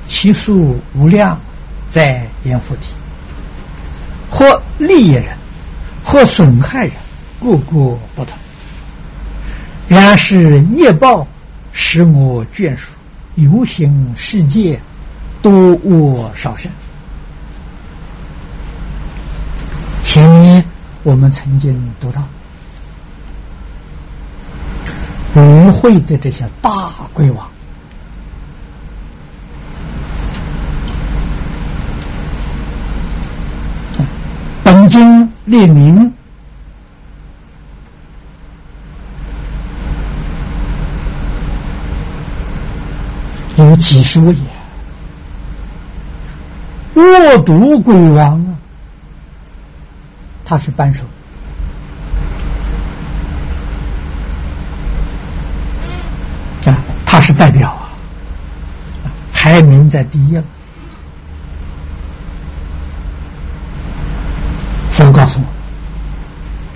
其数无量，在阎浮提。或利益人，或损害人，各个不同。然是业报使我眷属，游行世界。”多恶少善。前面我们曾经读到，与会的这些大鬼王，本经列明有几十位。恶毒鬼王啊，他是扳手啊，他是代表啊，排名在第一了。都告诉我，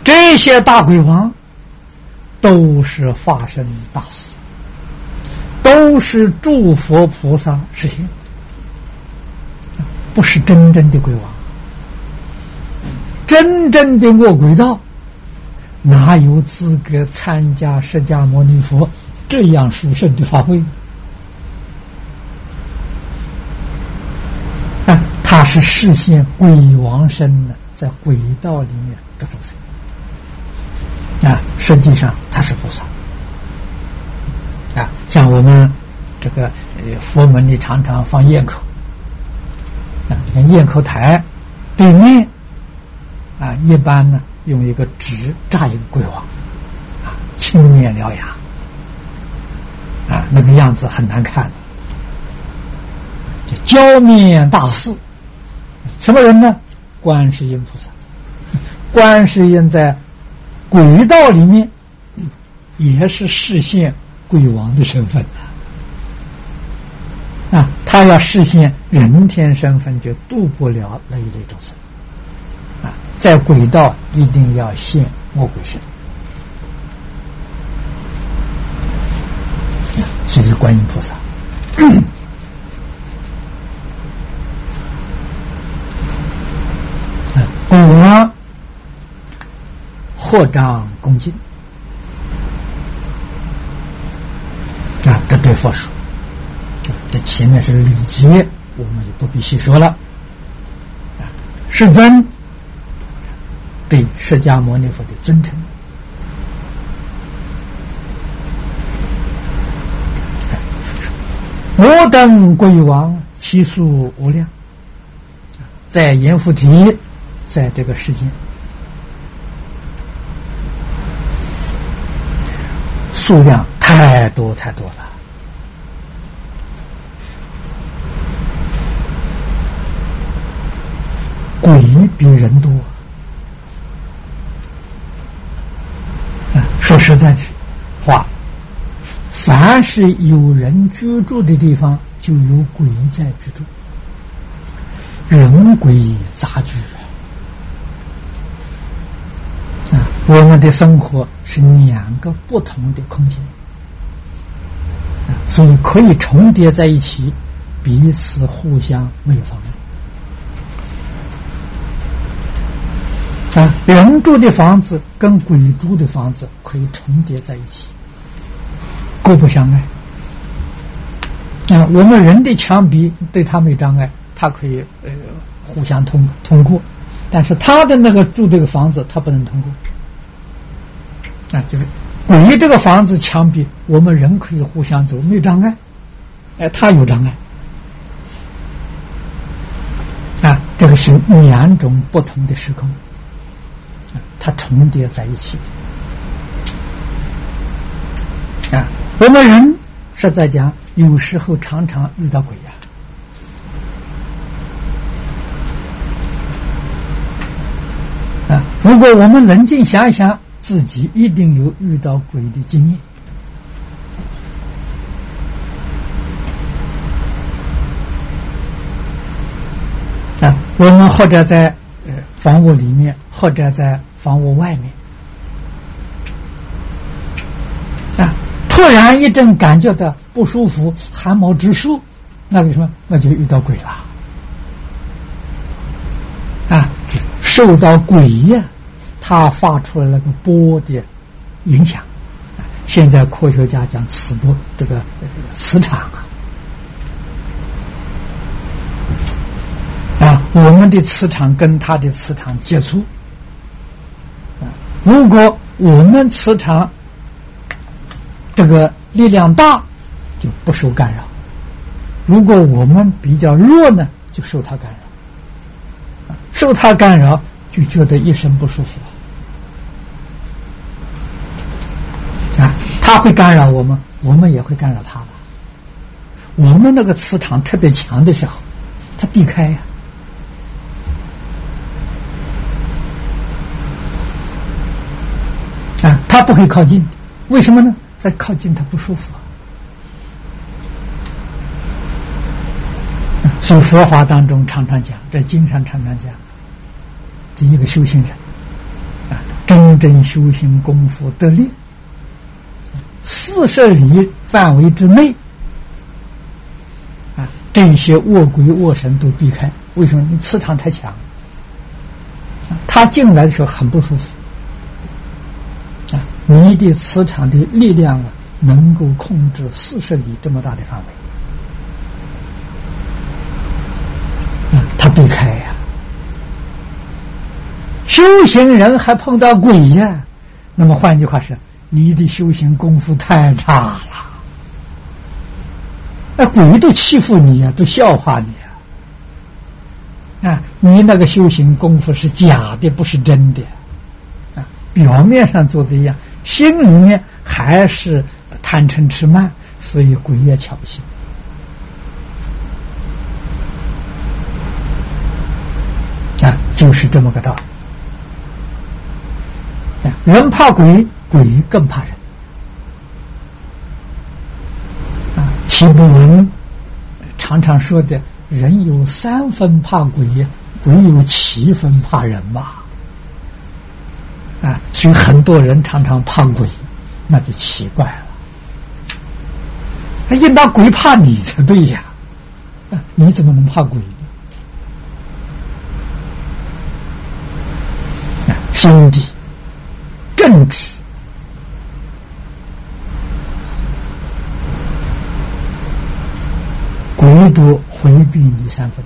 这些大鬼王都是化身大士，都是诸佛菩萨实现。不是真正的鬼王，真正的恶鬼道，哪有资格参加释迦牟尼佛这样殊胜的法会？啊，他是实现鬼王身的，在轨道里面得众生。啊，实际上他是菩萨。啊，像我们这个呃佛门里常常放焰口。啊，像咽口台对面啊，一般呢用一个纸扎一个鬼王，啊，青面獠牙，啊，那个样子很难看的。叫焦面大士，什么人呢？观世音菩萨。观世音在鬼道里面也是实现鬼王的身份啊，他要实现人天身份，就度不了那一类众生。啊，在轨道一定要现魔鬼身。这是观音菩萨。鬼王扩张恭敬啊，这对佛说。这前面是礼节，我们就不必细说了。啊，世尊对释迦牟尼佛的尊称。我等鬼王其数无量，在阎浮提，在这个世间，数量太多太多了，鬼比人多。啊，说实在话。凡是有人居住的地方，就有鬼在居住，人鬼杂居啊！我们的生活是两个不同的空间，所以可以重叠在一起，彼此互相没有妨碍啊！人住的房子跟鬼住的房子可以重叠在一起。各不相爱啊！我们人的墙壁对他没障碍，他可以呃互相通通过，但是他的那个住这个房子，他不能通过啊！就是鬼这个房子墙壁，我们人可以互相走，没障碍，哎，他有障碍啊！这个是两种不同的时空啊，它重叠在一起啊。我们人是在讲，有时候常常遇到鬼呀。啊，如果我们冷静想一想，自己一定有遇到鬼的经验。啊，我们或者在呃房屋里面，或者在房屋外面啊。突然一阵感觉到不舒服，汗毛直竖，那个什么，那就遇到鬼了啊！受到鬼呀，他发出来那个波的影响。现在科学家讲磁波，这个磁场啊，啊，我们的磁场跟他的磁场接触啊，如果我们磁场。这个力量大就不受干扰，如果我们比较弱呢，就受它干扰，受它干扰就觉得一身不舒服啊。他会干扰我们，我们也会干扰他的。我们那个磁场特别强的时候，他避开呀，啊，他不会靠近，为什么呢？再靠近他不舒服，所以佛法当中常常讲，在经常常常讲，这一个修行人啊，真正修行功夫得力，四十里范围之内啊，这些卧鬼卧神都避开。为什么？你磁场太强，他进来的时候很不舒服。啊你的磁场的力量啊，能够控制四十里这么大的范围，啊，他避开呀。修行人还碰到鬼呀，那么换句话说，你的修行功夫太差了。那鬼都欺负你呀，都笑话你呀，啊，你那个修行功夫是假的，不是真的，啊，表面上做的一样。心里面还是贪嗔痴慢，所以鬼也瞧不起。啊，就是这么个道理。啊人怕鬼，鬼更怕人。啊，岂不闻常常说的“人有三分怕鬼，鬼有七分怕人”嘛。啊，所以很多人常常怕鬼，那就奇怪了。应当鬼怕你才对呀，啊，你怎么能怕鬼呢？啊，心地正直。唯独回避你三分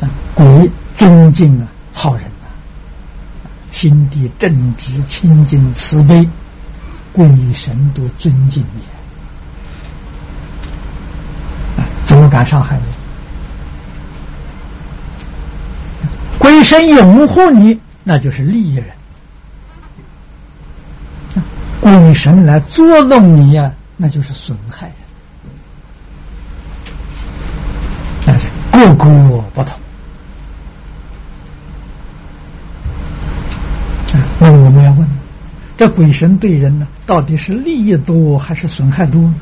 啊，鬼尊敬啊，好人呐，心地正直、清净、慈悲，鬼神都尊敬你啊，怎么敢伤害你？鬼神拥护你，那就是利益人；鬼神来捉弄你呀，那就是损害人。个个不同，那我们要问：这鬼神对人呢，到底是利益多还是损害多呢？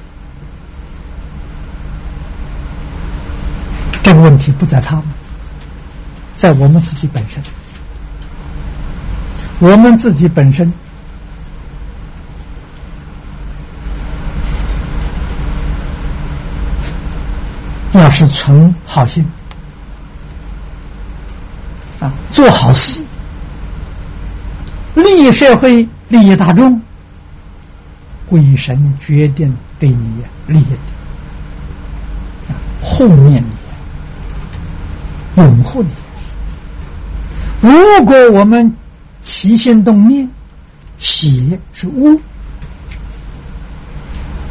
这个问题不在他们，在我们自己本身。我们自己本身。要是存好心啊，做好事，利益社会、利益大众，鬼神决定对你利益的啊，护念你，拥护你。如果我们起心动念，喜是恶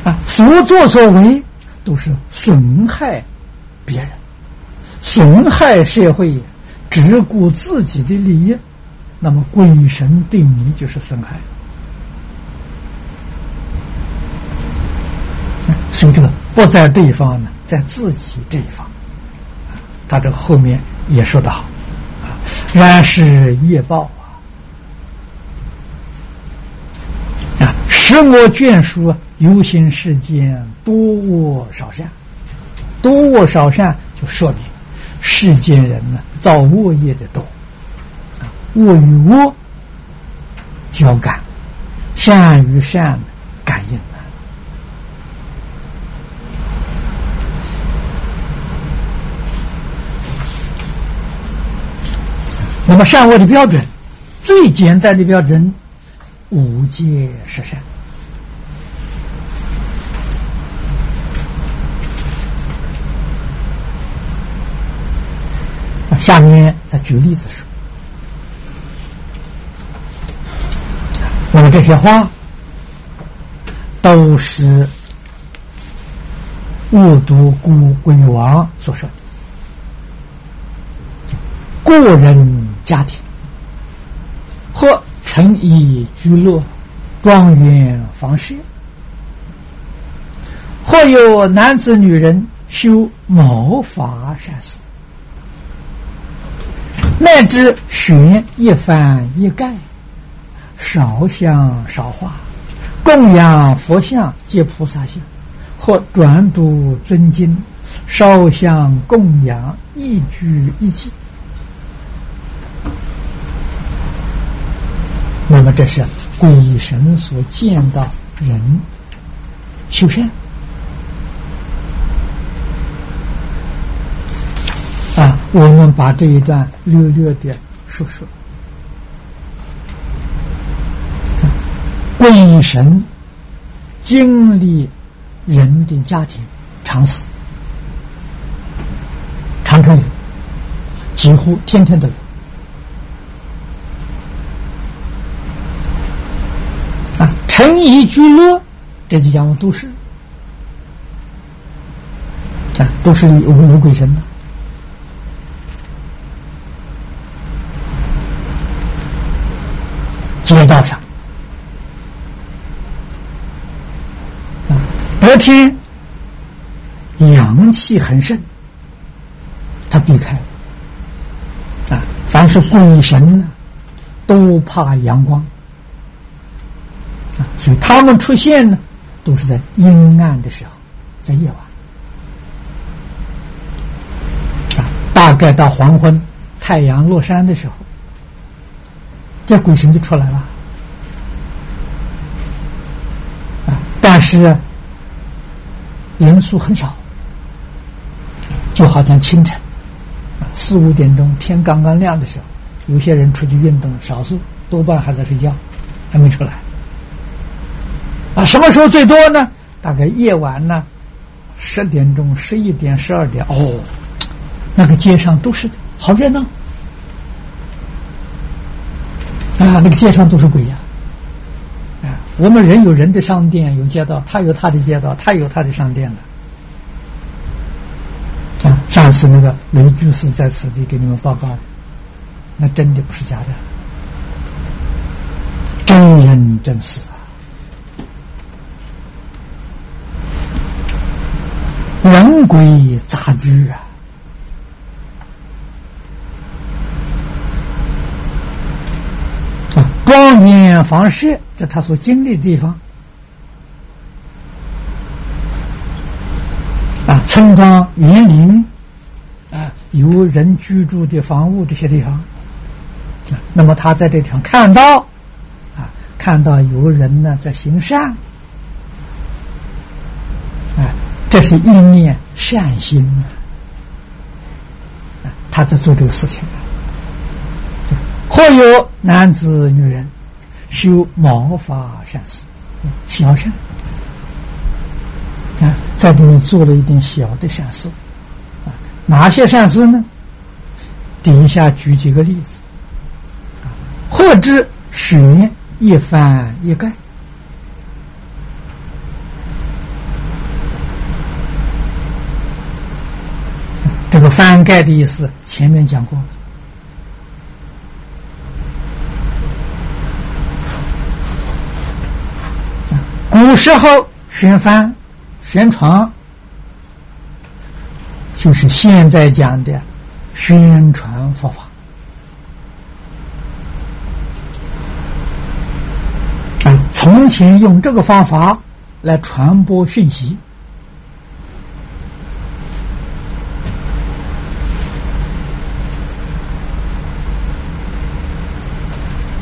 啊，所作所为都是损害。别人损害社会，只顾自己的利益，那么鬼神对你就是损害。所以这个不在对方呢，在自己这一方。他这后面也说得好，啊然是业报啊！啊，使我眷属游行世间多恶少善。多恶少善，就说明世间人呢造恶业的多，啊，恶与恶交感，善与善感应啊。那么善恶的标准，最简单的标准，五戒十善。下面再举例子说，那么这些话都是误读古鬼王所说的。个人家庭或成以居乐、庄园房舍，或有男子女人修毛发善事。乃至选一幡一盖，少香少花，供养佛像及菩萨像，或转读尊经，烧香供养一举一记。那么这是鬼神所见到人修善。啊，我们把这一段略略的说说。鬼神经历人的家庭常死，常常有，几乎天天都有。啊，成一居乐，这就讲都市，啊，都是有有鬼神的。街道上啊白天阳气很盛他避开了。啊凡是鬼神呢都怕阳光。啊所以他们出现呢都是在阴暗的时候在夜晚。啊大概到黄昏太阳落山的时候这鬼神就出来了。啊，但是人数很少，就好像清晨四五点钟天刚刚亮的时候，有些人出去运动，少数多半还在睡觉，还没出来。啊，什么时候最多呢？大概夜晚呢，十点钟、十一点、十二点，哦，那个街上都是好热闹，啊，那个街上都是鬼呀，啊，我们人有人的商店，有街道，他有他的街道，他有他的商店的，啊，上次那个雷居士在此地给你们报告，那真的不是假的，真人真事啊。人鬼杂居！啊，光年房舍，这他所经历的地方啊，村庄、园林啊，有人居住的房屋这些地方啊，那么他在这地方看到啊，看到有人呢在行善。这是一念善心啊！他在做这个事情。或有男子、女人修毛发善事，小善啊，在这里做了一点小的善事啊。哪些善事呢？底下举几个例子啊，或知水一翻一盖。这个翻盖的意思，前面讲过了。古时候宣翻、宣传，就是现在讲的宣传佛法。啊，从前用这个方法来传播讯息。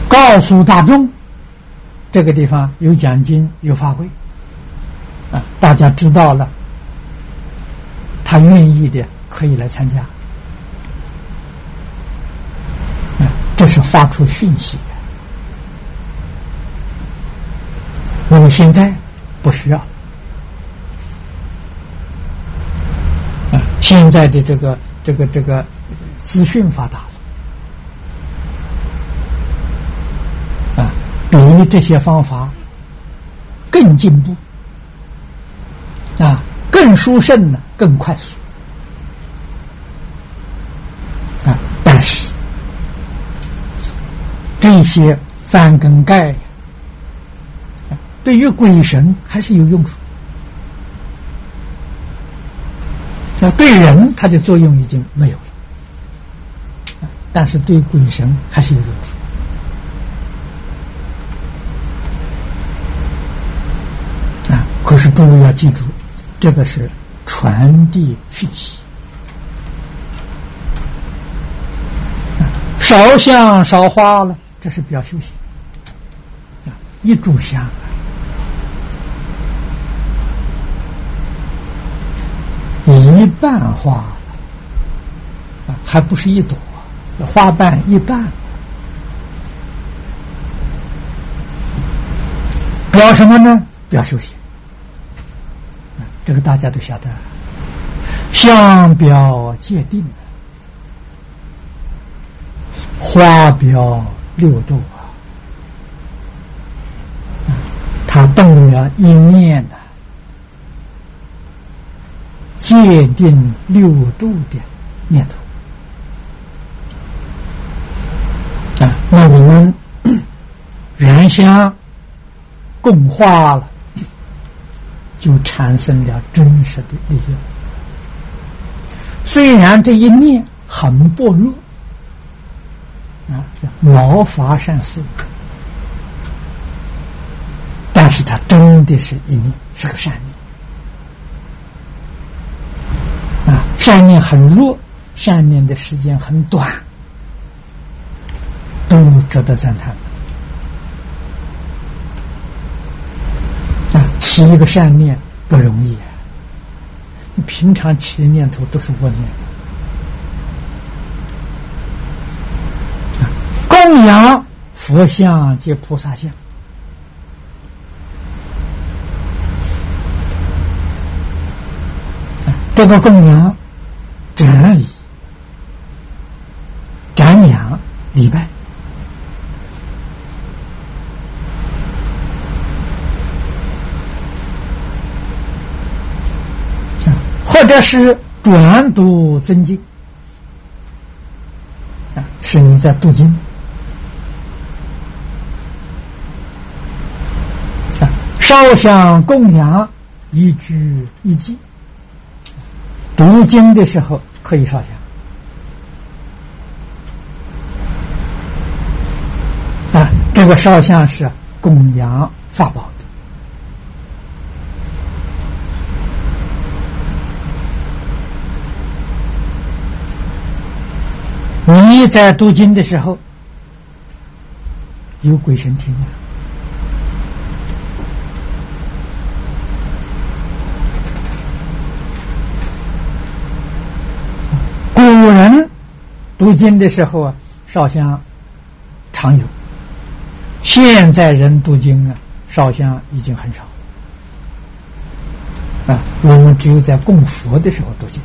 告诉大众，这个地方有奖金有发挥，啊，大家知道了，他愿意的可以来参加，啊，这是发出讯息。我们现在不需要，啊，现在的这个这个这个资讯发达。这些方法更进步啊，更殊胜呢，更快速啊！但是这些翻跟盖对于鬼神还是有用处那对人它的作用已经没有了，但是对鬼神还是有用处。可是诸位要记住，这个是传递讯息，烧香烧花了，这是表修行啊，一炷香，一半花了啊，还不是一朵花瓣一半，表什么呢？表修行。这个大家都晓得，相表界定，花表六度啊，他动了一念的界定六度的念头啊，那我们 燃香供化了。就产生了真实的力量。虽然这一念很薄弱，啊，叫毛发善事，但是它真的是一念，是个善念。啊，善念很弱，善念的时间很短，都值得赞叹。起一个善念不容易啊！你平常起的念头都是恶念。供养佛像及菩萨像，这个供养整理。瞻仰礼拜，或者是转读尊经。啊，是你在读经。啊，烧香供养一句一记，读经的时候可以烧香。啊。这个烧香是供养法宝的。你在读经的时候，有鬼神听啊。古人读经的时候啊，烧香常有。现在人读经啊，烧香已经很少啊。我们只有在供佛的时候读经，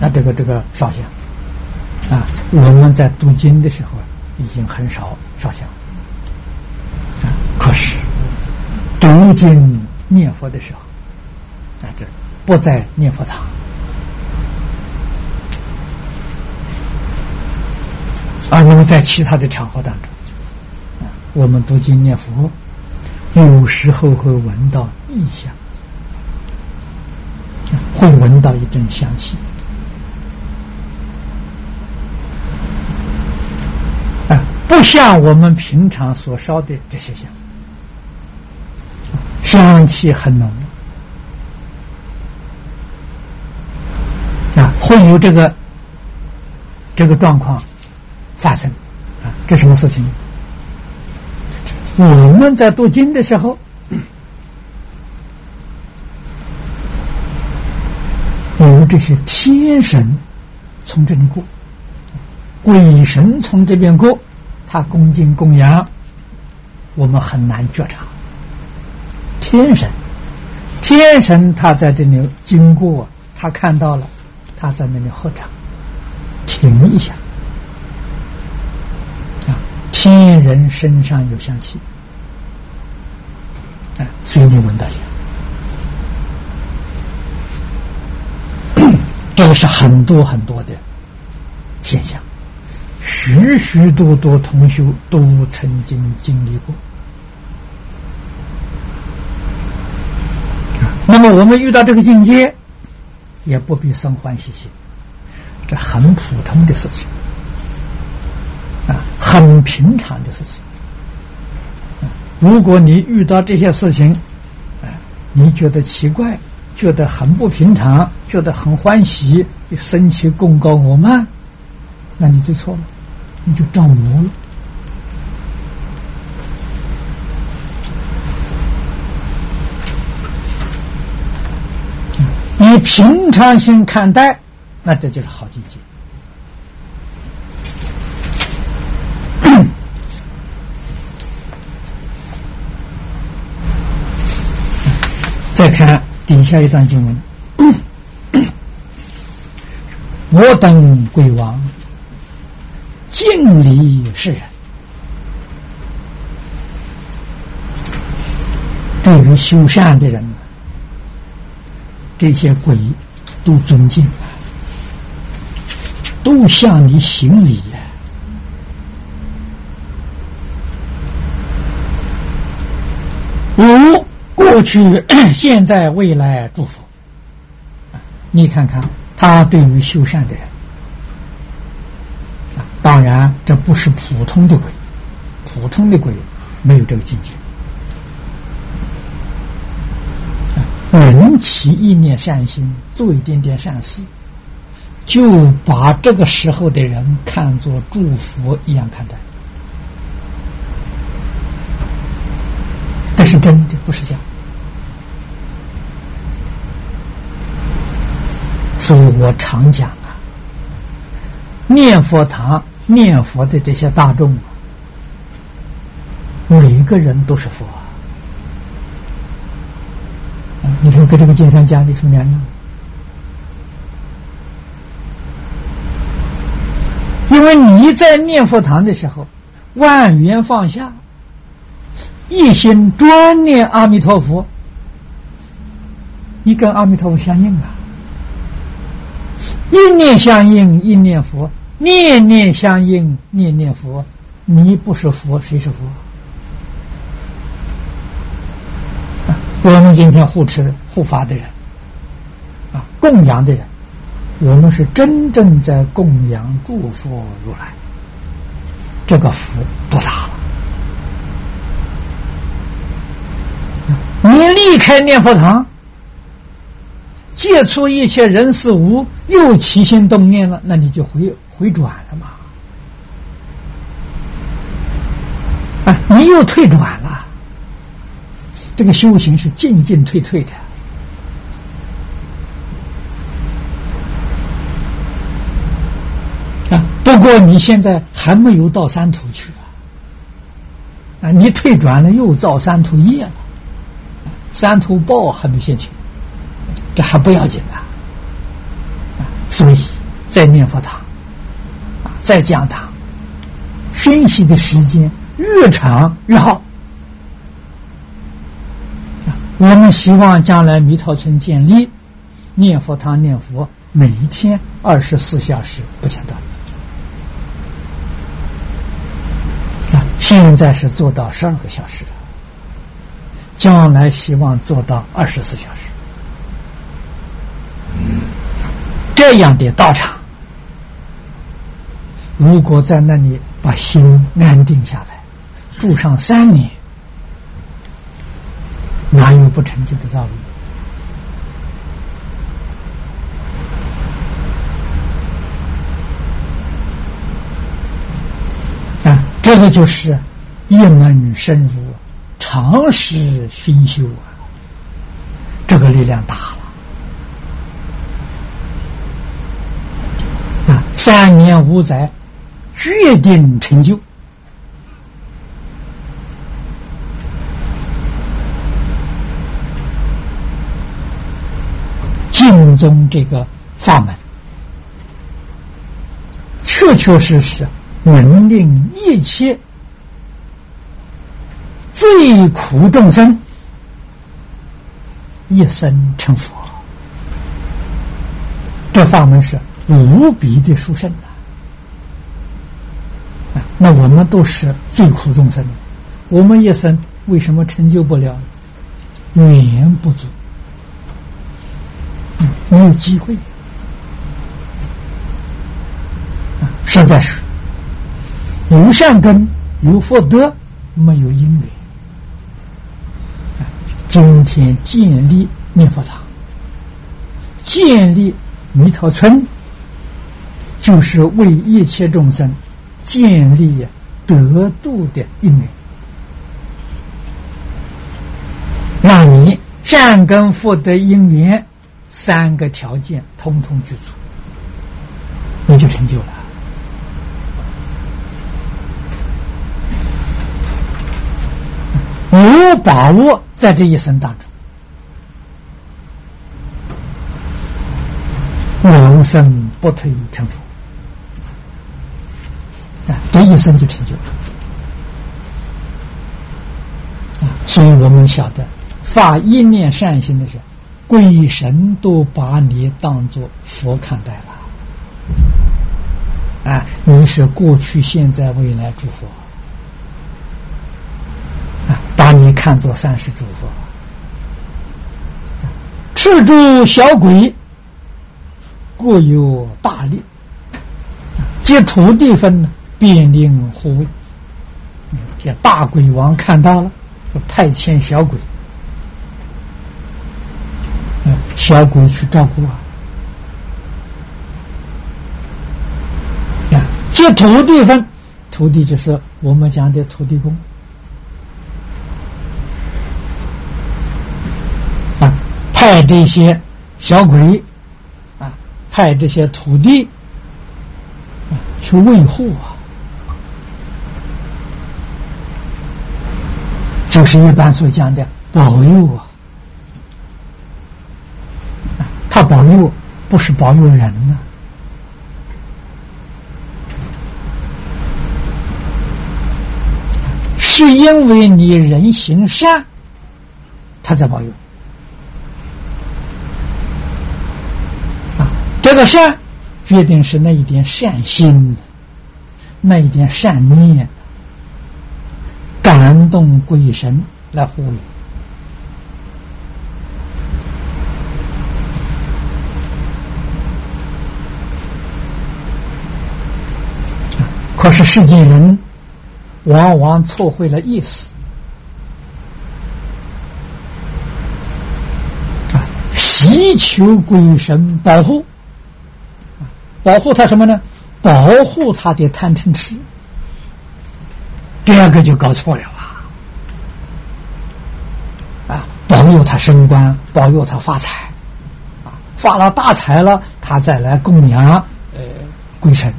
那这个这个烧香啊，我们在读经的时候已经很少烧香啊。可是读经念佛的时候啊，这不在念佛堂，啊，那么在其他的场合当中。我们读经念佛，有时候会闻到异香，会闻到一阵香气，不像我们平常所烧的这些香，香气很浓，啊，会有这个这个状况发生，啊，这什么事情？我们在读经的时候，有这些天神从这里过，鬼神从这边过，他恭敬供养，我们很难觉察。天神，天神他在这里经过，他看到了，他在那里喝茶，停一下。啊天人身上有香气，啊，所以你闻到香，这个是很多很多的现象，许许多多同修都曾经经历过。那么我们遇到这个境界，也不必生欢喜心，这很普通的事情。啊，很平常的事情。如果你遇到这些事情，哎，你觉得奇怪，觉得很不平常，觉得很欢喜，你生起功高我慢，那你就错了，你就着魔了。以平常心看待，那这就是好境界。再看底下一段经文，我等鬼王敬礼世人，对于修善的人，这些鬼都尊敬啊，都向你行礼呀。五。过去、现在、未来，祝福。你看看他对于修善的人，当然这不是普通的鬼，普通的鬼没有这个境界。人起一念善心，做一点点善事，就把这个时候的人看作祝福一样看待。这是真的，不是假的。所以我常讲，念佛堂念佛的这些大众，每一个人都是佛啊！你看跟这个金山家里什么两样？因为你在念佛堂的时候，万缘放下。一心专念阿弥陀佛，你跟阿弥陀佛相应啊！一念相应，一念佛；念念相应，念念佛。你不是佛，谁是佛？我们今天护持护法的人，啊，供养的人，我们是真正在供养祝福如来，这个福多大了！你离开念佛堂，接触一切人事物，又起心动念了，那你就回回转了嘛？啊，你又退转了。这个修行是进进退退的。啊，不过你现在还没有到三途去啊。啊，你退转了，又造三途业了。三途报还没现前，这还不要紧的。所以，在念佛堂，啊，在讲堂，学习的时间越长越好。我们希望将来弥陀村建立念佛堂念佛，每一天二十四小时不间断。啊，现在是做到十二个小时。将来希望做到二十四小时，这样的道场，如果在那里把心安定下来，住上三年，哪有不成就的道理？啊，这个就是一门深入。长时熏修啊，这个力量大了啊！三年五载，决定成就。净宗这个法门，确确实实能令一切。最苦众生一生成佛，这法门是无比的殊胜啊。那我们都是最苦众生，我们一生为什么成就不了？缘不足，没有机会。啊实在是有善根、有福德，没有因缘。今天建立念佛堂，建立弥陀村，就是为一切众生建立得度的因缘。让你善根福德因缘三个条件通通具足，你就成就了。有把握。在这一生当中，永生不退成佛，啊，这一生就成就了。啊，所以我们晓得，发一念善心的时候，鬼神都把你当做佛看待了。啊，你是过去、现在、未来诸佛啊。把你看作三世诸佛，赤柱小鬼各有大力，接土地分呢，便令护卫。这大鬼王看到了，派遣小鬼，小鬼去照顾啊。接土地分，土地就是我们讲的土地公啊，派这些小鬼啊，派这些土地去维护啊，就是一般所讲的保佑啊，他保佑不是保佑人呢。是因为你人行善，他在保佑啊。这个善，决定是那一点善心，那一点善念，感动鬼神来护佑。可是世间人。往往错会了意思啊！祈求鬼神保护保护他什么呢？保护他的贪嗔痴，第二个就搞错了啊！啊，保佑他升官，保佑他发财啊！发了大财了，他再来供养呃鬼神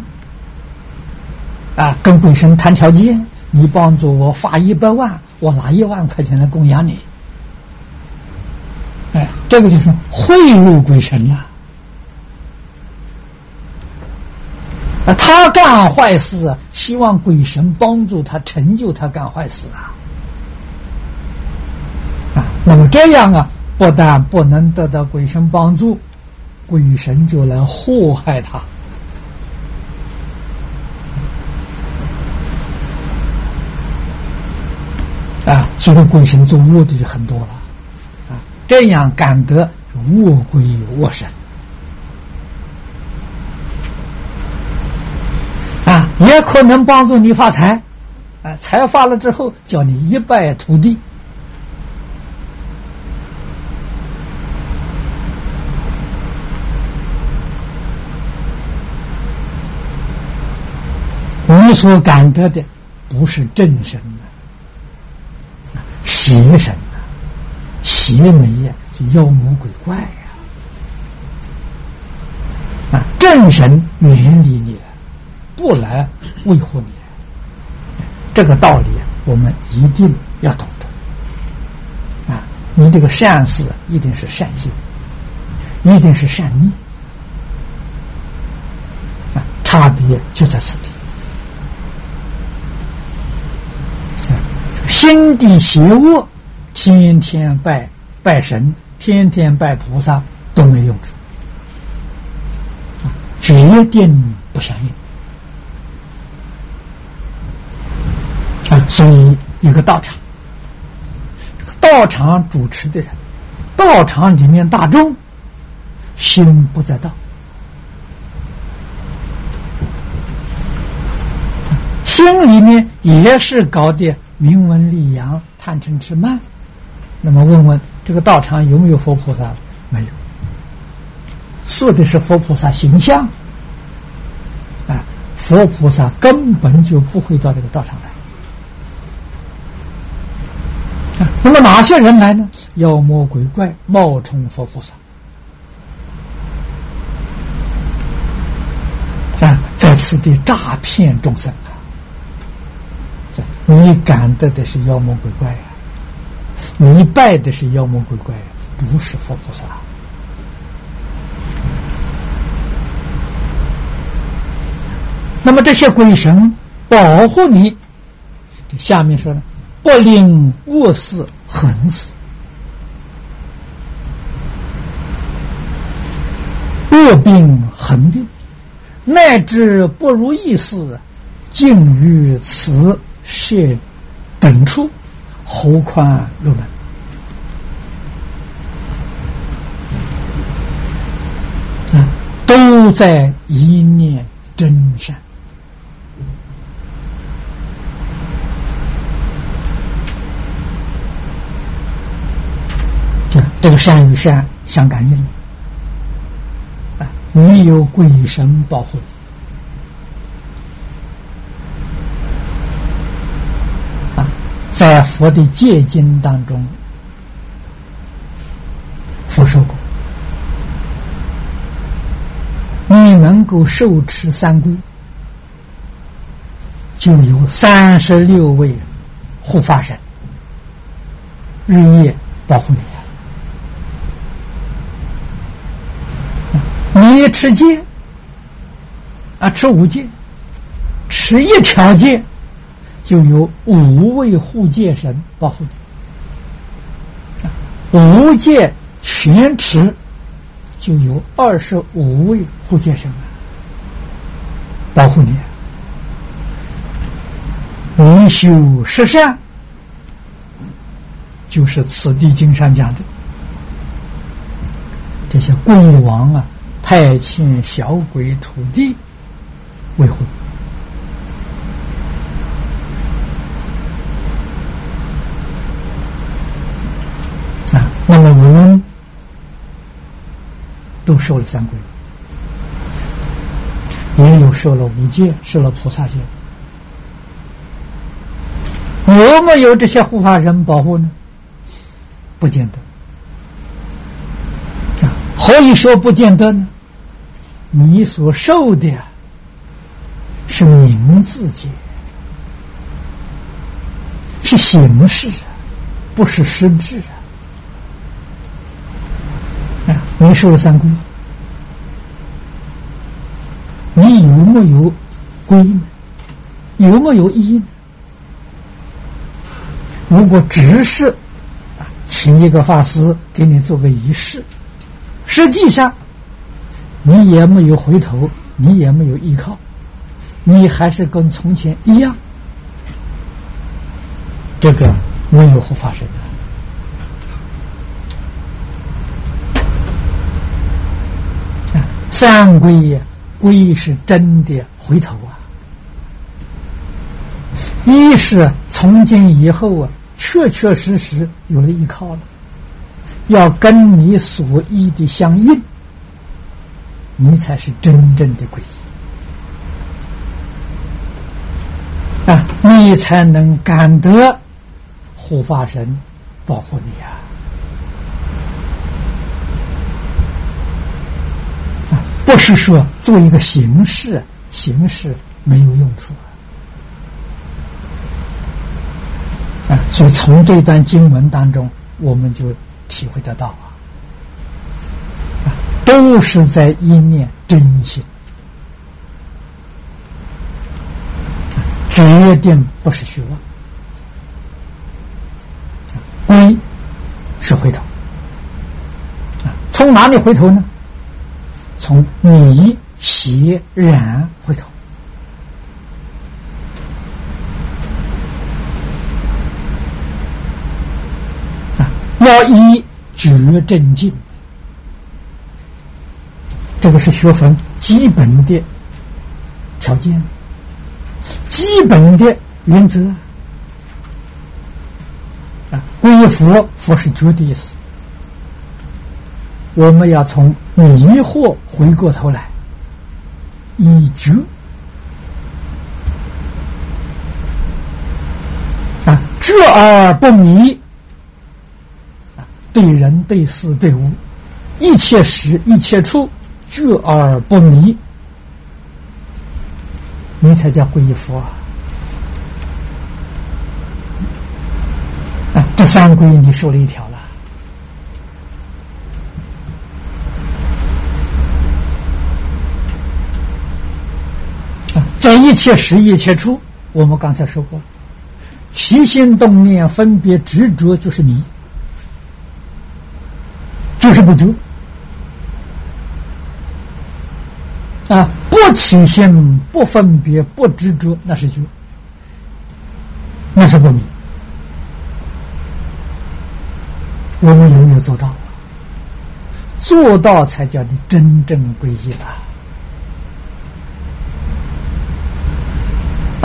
啊，跟鬼神谈条件。你帮助我发一百万，我拿一万块钱来供养你。哎，这个就是贿赂鬼神了。他干坏事，希望鬼神帮助他成就他干坏事啊。啊，那么这样啊，不但不能得到鬼神帮助，鬼神就来祸害他。啊，所以鬼神做恶的就很多了，啊，这样感得恶鬼恶神，啊，也可能帮助你发财，啊，财发了之后叫你一败涂地，你所感得的不是正神。邪神啊，邪魅呀，是妖魔鬼怪呀！啊，正神远离你了，不来维护你。这个道理我们一定要懂得。啊，你这个善事一定是善心，一定是善念。啊，差别就在此地。心地邪恶，天天拜拜神，天天拜菩萨都没用处，决定不相应啊！所以一个道场，道场主持的人，道场里面大众心不在道，心里面也是搞的。名闻利养，贪嗔痴慢。那么问问这个道场有没有佛菩萨？没有，说的是佛菩萨形象。啊，佛菩萨根本就不会到这个道场来。啊，那么哪些人来呢？妖魔鬼怪冒充佛菩萨。啊，在此地诈骗众生啊。你感得的是妖魔鬼怪呀，你拜的是妖魔鬼怪，不是佛菩萨。那么这些鬼神保护你，下面说呢，不令恶事横死，恶病横病，乃至不如意事，尽于此。是等处，何宽入门啊，都在一念真善这个善与善相感应啊你有鬼神保护。啊在佛的戒经当中佛说过你能够受持三归就有三十六位护法神日夜保护你你持戒啊，持五戒，持一条戒。就有五位护戒神保护你，五戒全持，就有二十五位护戒神保护你。你修十善，就是此地经上讲的这些国王啊，派遣小鬼土地维护啊。那么我们都受了三规，也有受了五戒，受了菩萨戒，有没有这些护法神保护呢？不见得。啊，何以说不见得呢？你所受的是名字戒，是形式，不是实质啊。你受了三规，你有没有规呢？有没有义呢？如果只是啊，请一个法师给你做个仪式，实际上你也没有回头，你也没有依靠，你还是跟从前一样，这个没有护法神。三归呀，归是真的回头啊！一是从今以后啊，确确实实有了依靠了，要跟你所依的相应，你才是真正的皈依啊！你才能感得护法神保护你啊！不是说做一个形式，形式没有用处啊！所以从这段经文当中，我们就体会得到啊，都是在一念真心，决定不是虚妄，归是回头，从哪里回头呢？从迷邪染回头。啊，要以觉正境，这个是学分基本的条件，基本的原则啊。归佛，佛是觉的意思。我们要从迷惑回过头来，以觉啊，觉而不迷啊，对人对事对物，一切时一切处，觉而不迷，你才叫皈依佛啊！啊，这三皈你受了一条了。啊。在一切时一切处，我们刚才说过，起心动念分别执着就是迷，就是不觉啊！不起心不分别不执着，那是觉，那是不明。我们有没有做到？做到才叫你真正归依了。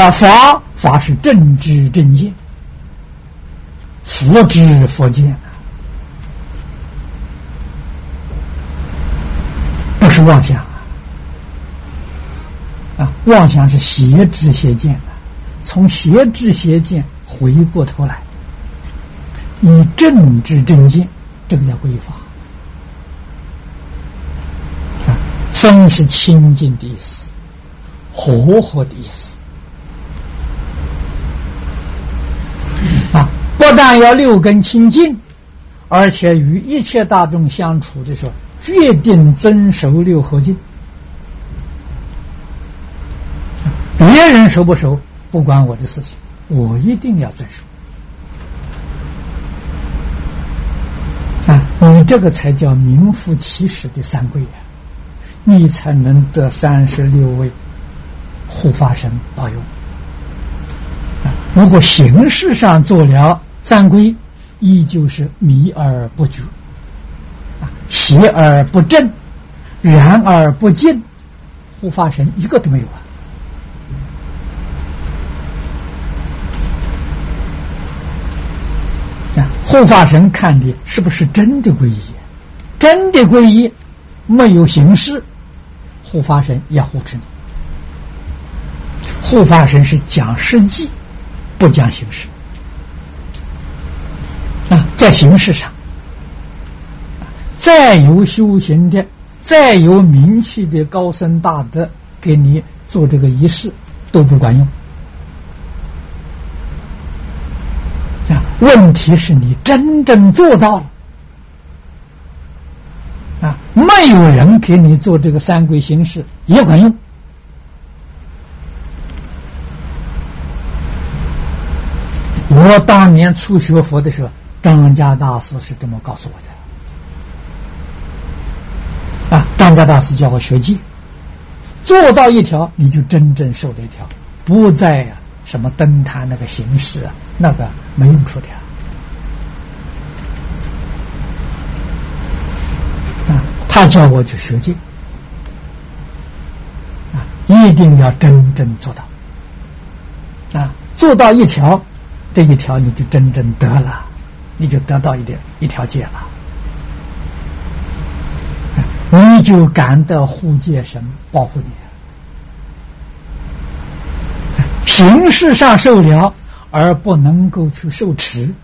啊，法法是正知正见，佛知佛见不是妄想啊！妄想是邪知邪见的从邪知邪见回过头来，以正知正见，这个叫规法。啊，僧是清净的意思，活活的意思。啊，不但要六根清净，而且与一切大众相处的时候，决定遵守六合敬。别人熟不熟，不关我的事情，我一定要遵守。啊，你这个才叫名副其实的三归呀，你才能得三十六位护法神保佑。如果形式上做了三归，依旧是迷而不觉，啊，邪而不正，然而不净，护法神一个都没有啊。护法神看的是不是真的皈依？真的皈依，没有形式，护法神也护持你。护法神是讲实际，不讲形式。啊，在形式上，再有修行的、再有名气的高僧大德，给你做这个仪式都不管用。问题是你真正做到了啊！没有人给你做这个三规形式也管用。我当年初学佛的时候，张家大师是这么告诉我的啊！张家大师叫我学戒，做到一条，你就真正受了一条，不再呀。什么灯塔那个形式啊，那个没用处的啊！他叫我去学戒啊，一定要真正做到啊，做到一条，这一条你就真正得了，你就得到一点一条戒了，你就感得护戒神保护你。形式上受了，而不能够去受持，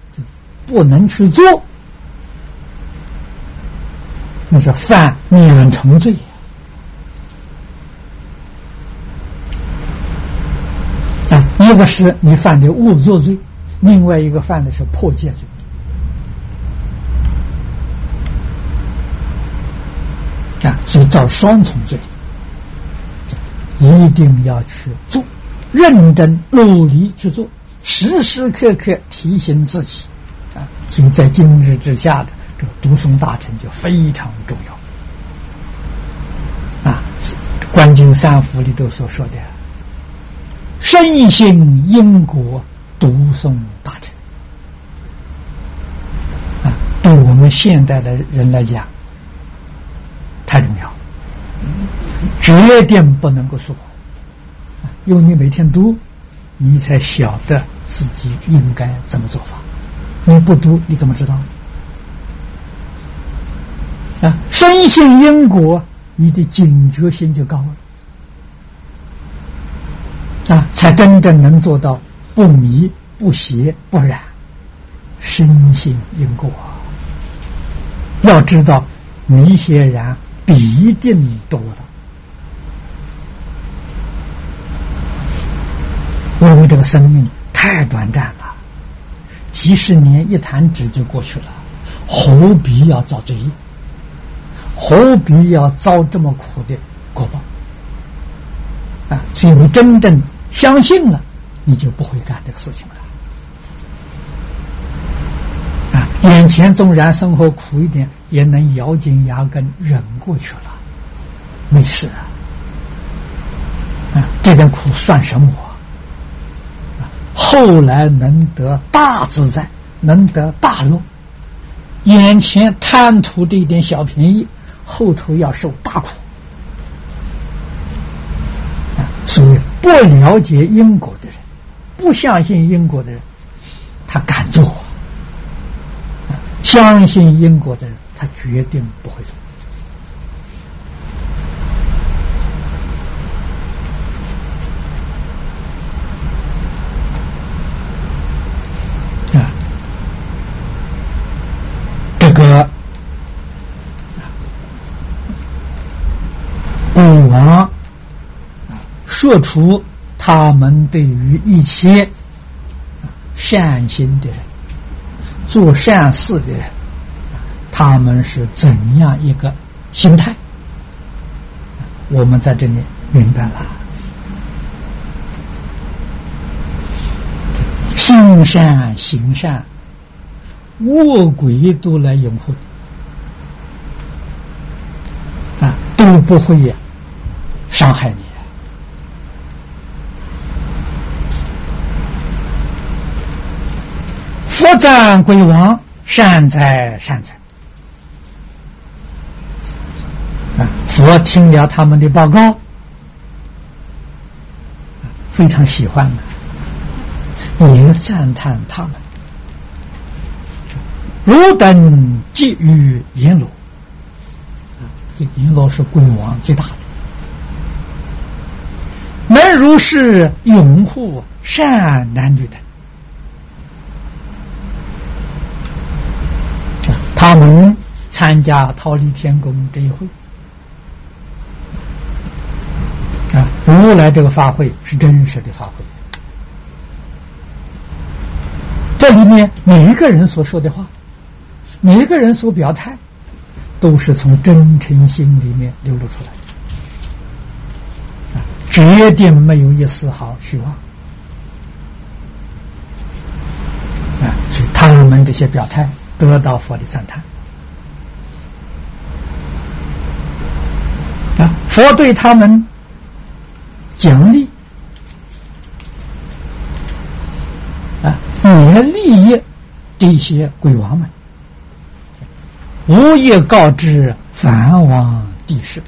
不能去做，那是犯两重罪。啊，一个是你犯的误作罪，另外一个犯的是破戒罪。啊，是造双重罪，一定要去做。认真努力去做，时时刻刻提醒自己啊！所以在今日之下的这个读诵大臣就非常重要啊！《观经三福》里头所说的“深信因果，读诵大臣”，啊，对我们现代的人来讲太重要，绝对不能够说谎。因为你每天读，你才晓得自己应该怎么做法。你不读，你怎么知道？啊，深信因果，你的警觉性就高了，啊，才真正能做到不迷、不邪、不染。深信因果，要知道迷邪染必定多的。因为这个生命太短暂了，几十年一弹指就过去了，何必要遭罪业？何必要遭这么苦的果报？啊！所以你真正相信了，你就不会干这个事情了。啊！眼前纵然生活苦一点，也能咬紧牙根忍过去了，没事啊！啊，这点苦算什么？后来能得大自在，能得大乐。眼前贪图这一点小便宜，后头要受大苦。所以不了解因果的人，不相信因果的人，他敢做；相信因果的人，他决定不会做。说出他们对于一切善心的人、做善事的人，他们是怎样一个心态？我们在这里明白了，心善行善，恶鬼都来拥护。啊都不会伤害你。佛赞鬼王善哉善哉。啊！佛听了他们的报告，非常喜欢的，也赞叹他们。汝等即于阎罗。这阎罗是鬼王最大的，能如是拥护善男女的，能参加桃李天宫这一会。啊，如来这个法会是真实的法会，这里面每一个人所说的话，每一个人所表态。都是从真诚心里面流露出来的，啊，绝对没有一丝毫虚妄，啊，所以他们这些表态得到佛的赞叹，啊，佛对他们奖励，啊，也利益这些鬼王们。无业告知梵王帝释，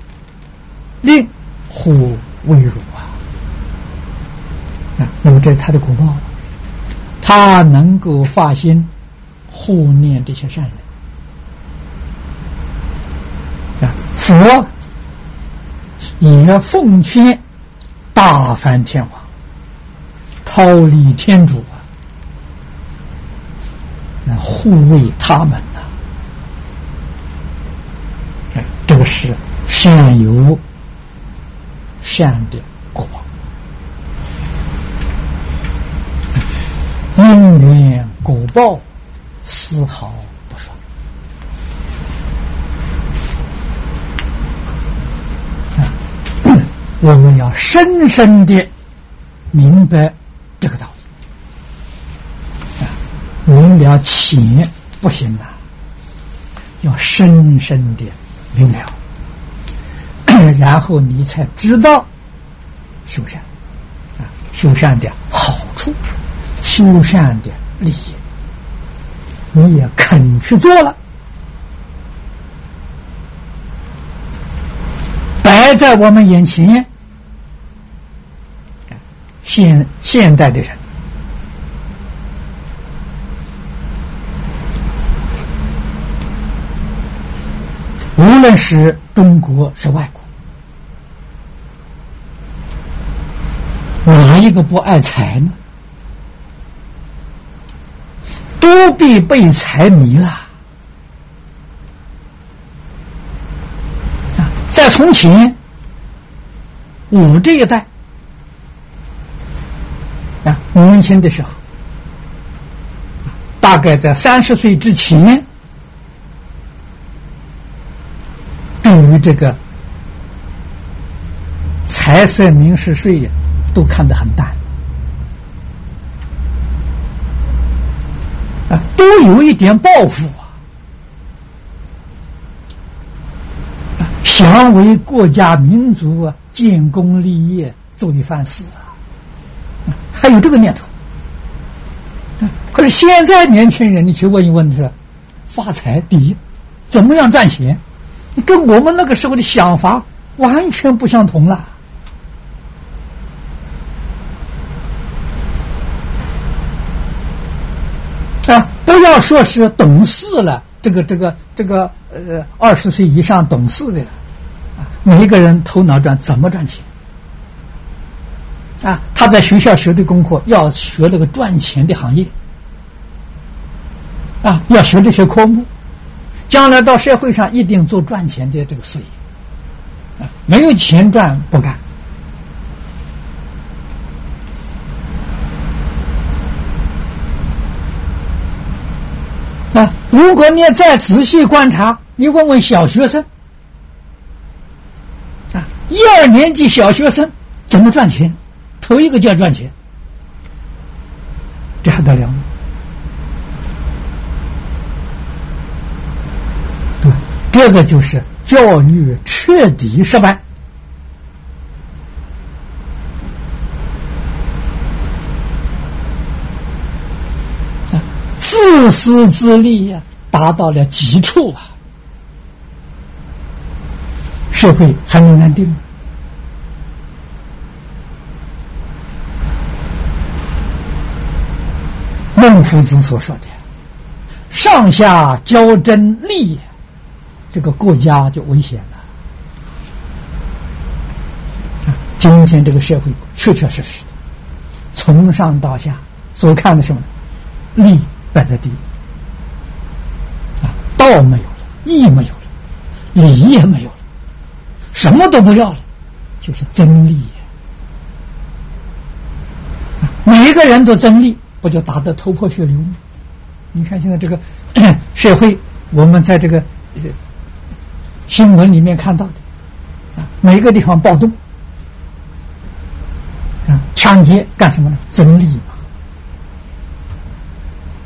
令护为辱啊！啊，那么这是他的果报，他能够发心护念这些善人啊，佛也奉劝大梵天王逃离天主啊，来护卫他们。这个是善有善的果，因缘果报丝毫不爽。我们要深深的明白这个道理，明了浅不行啊，要深深的。明了，然后你才知道修善啊，修善的好处，修善的利益，你也肯去做了，摆在我们眼前。现现代的人。无论是中国是外国，哪一个不爱财呢？都必被财迷了。啊，在从前，我这一代啊，年轻的时候，大概在三十岁之前。对于这个财色名食睡，都看得很淡都有一点抱负啊，想为国家民族啊建功立业，做一番事啊，还有这个念头。可是现在年轻人，你去问一问，是发财第一，怎么样赚钱？你跟我们那个时候的想法完全不相同了啊！不要说是懂事了，这个、这个、这个，呃，二十岁以上懂事的啊，每一个人头脑转怎么赚钱啊？他在学校学的功课要学这个赚钱的行业啊，要学这些科目。将来到社会上一定做赚钱的这个事业，啊，没有钱赚不干，如果你再仔细观察，你问问小学生啊，一二年级小学生怎么赚钱？头一个就要赚钱，这还得了吗？对，这个就是教育彻底失败。自私自利呀，达到了极处啊！社会还能安定吗？孟夫子所说的“上下交争利”，这个国家就危险了。今天这个社会确确实实的，从上到下所看的什么利。摆在第一啊，道没有了，义没有了，礼也没有了，什么都不要了，就是真理。每一个人都真理，不就打得头破血流吗？你看现在这个 社会，我们在这个新闻里面看到的啊，每个地方暴动啊，抢劫干什么呢？真理嘛。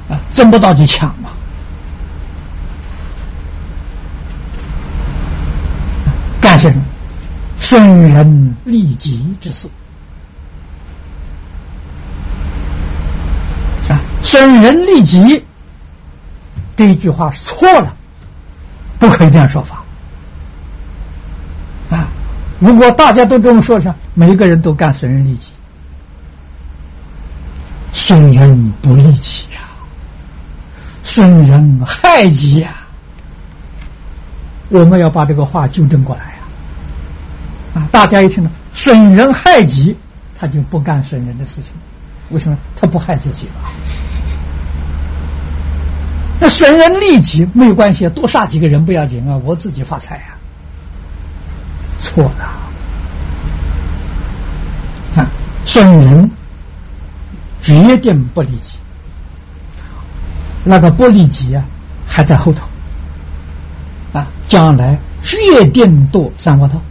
啊，争不到就抢嘛！干些什么？损人利己之事啊！损人利己这一句话是错了，不可以这样说法啊！如果大家都这么说上，每一个人都干损人利己，损人不利己呀！损人害己呀！我们要把这个话纠正过来呀！啊，大家一听到损人害己，他就不干损人的事情。为什么？他不害自己了。那损人利己没有关系，多杀几个人不要紧啊，我自己发财啊。错了，啊损人决定不利己。那个不利己啊，还在后头啊！将来决定堕三恶道。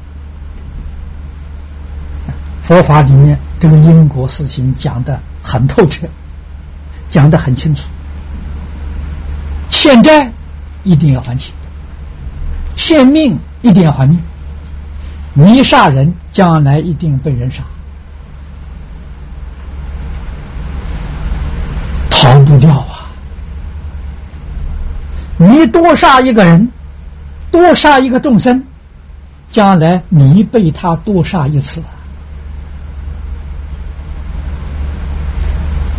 佛法里面这个因果事情讲的很透彻，讲的很清楚。欠债一定要还钱，欠命一定要还命。你杀人，将来一定被人杀，逃不掉啊！你多杀一个人，多杀一个众生，将来你被他多杀一次，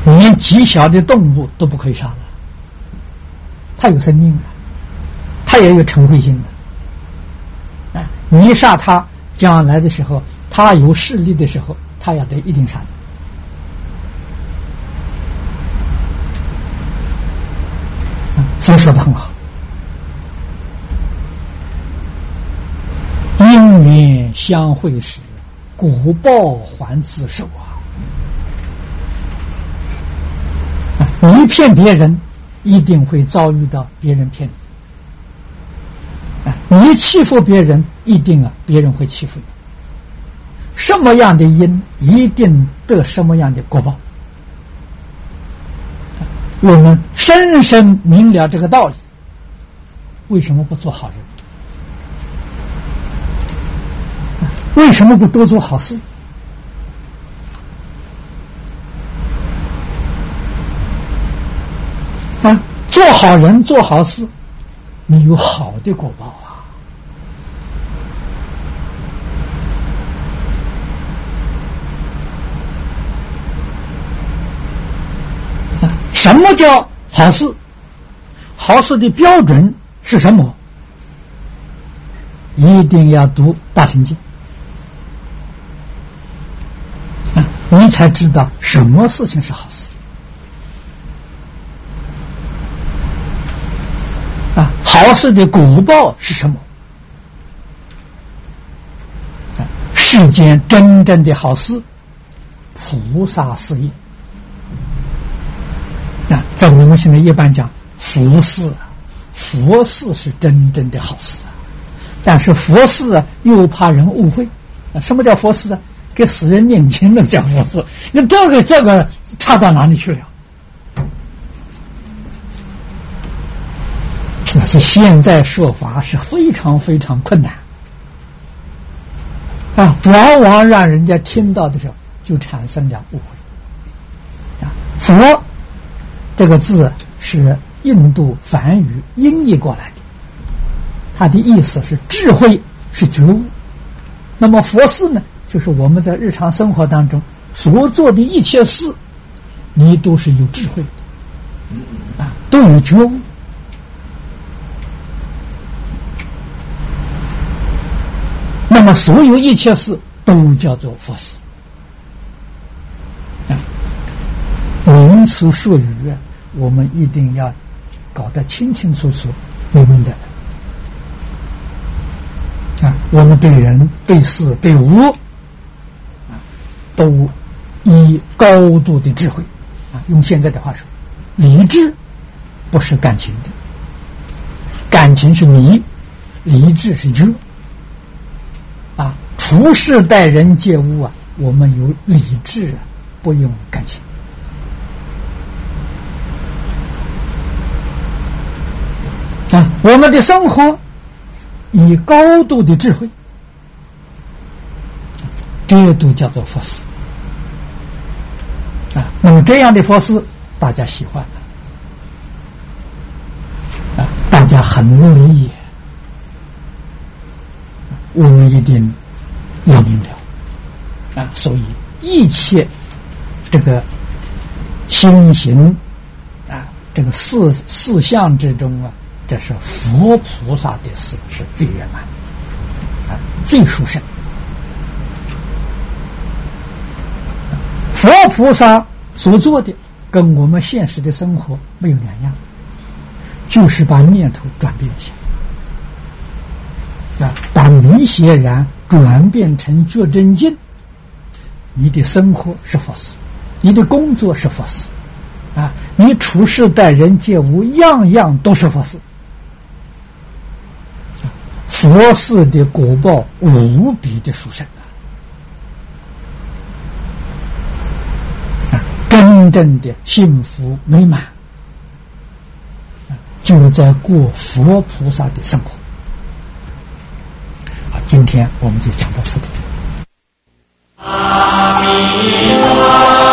连极小的动物都不可以杀了。它有生命啊，它也有成慧心的。啊，你杀他，将来的时候，他有势力的时候，他也得一定杀的。佛说的很好，因缘相会时，果报还自受啊！你骗别人，一定会遭遇到别人骗你；你欺负别人，一定啊，别人会欺负你。什么样的因，一定得什么样的果报。我们深深明了这个道理，为什么不做好人？为什么不多做好事？啊，做好人做好事，你有好的果报！什么叫好事？好事的标准是什么？一定要读大乘经啊，你才知道什么事情是好事啊。好事的果报是什么？世间真正的好事，菩萨事业。啊，在我们现在一般讲佛事，佛事是真正的好事啊，但是佛事啊又怕人误会啊。什么叫佛事啊？给死人念经那叫佛事，那这个这个差到哪里去了？那是现在说法是非常非常困难啊，往往让人家听到的时候就产生了误会啊。佛这个字是印度梵语音译过来的，它的意思是智慧，是觉悟。那么佛事呢，就是我们在日常生活当中所做的一切事，你都是有智慧的啊，都有觉悟。那么，所有一切事都叫做佛事啊。名词术语，我们一定要搞得清清楚楚、明明的啊。我们对人、对事、对物啊，都以高度的智慧啊。用现在的话说，理智不是感情的，感情是迷，理智是知。啊，处事待人接物啊，我们有理智，不用感情。啊，我们的生活以高度的智慧，这都叫做佛事。啊，那么这样的佛事，大家喜欢，啊，大家很乐意。我们一定要明了啊！所以一切这个心行啊，这个四四相之中啊，这是佛菩萨的事是最圆满啊，最殊胜。佛菩萨所做的跟我们现实的生活没有两样，就是把念头转变一下。啊，把迷邪然转变成觉真经，你的生活是佛事，你的工作是佛事，啊，你处事待人接物，样样都是佛事。佛寺的果报无比的殊胜啊！真正的幸福美满，就在过佛菩萨的生活。好，今天我们就讲到此地。阿弥陀。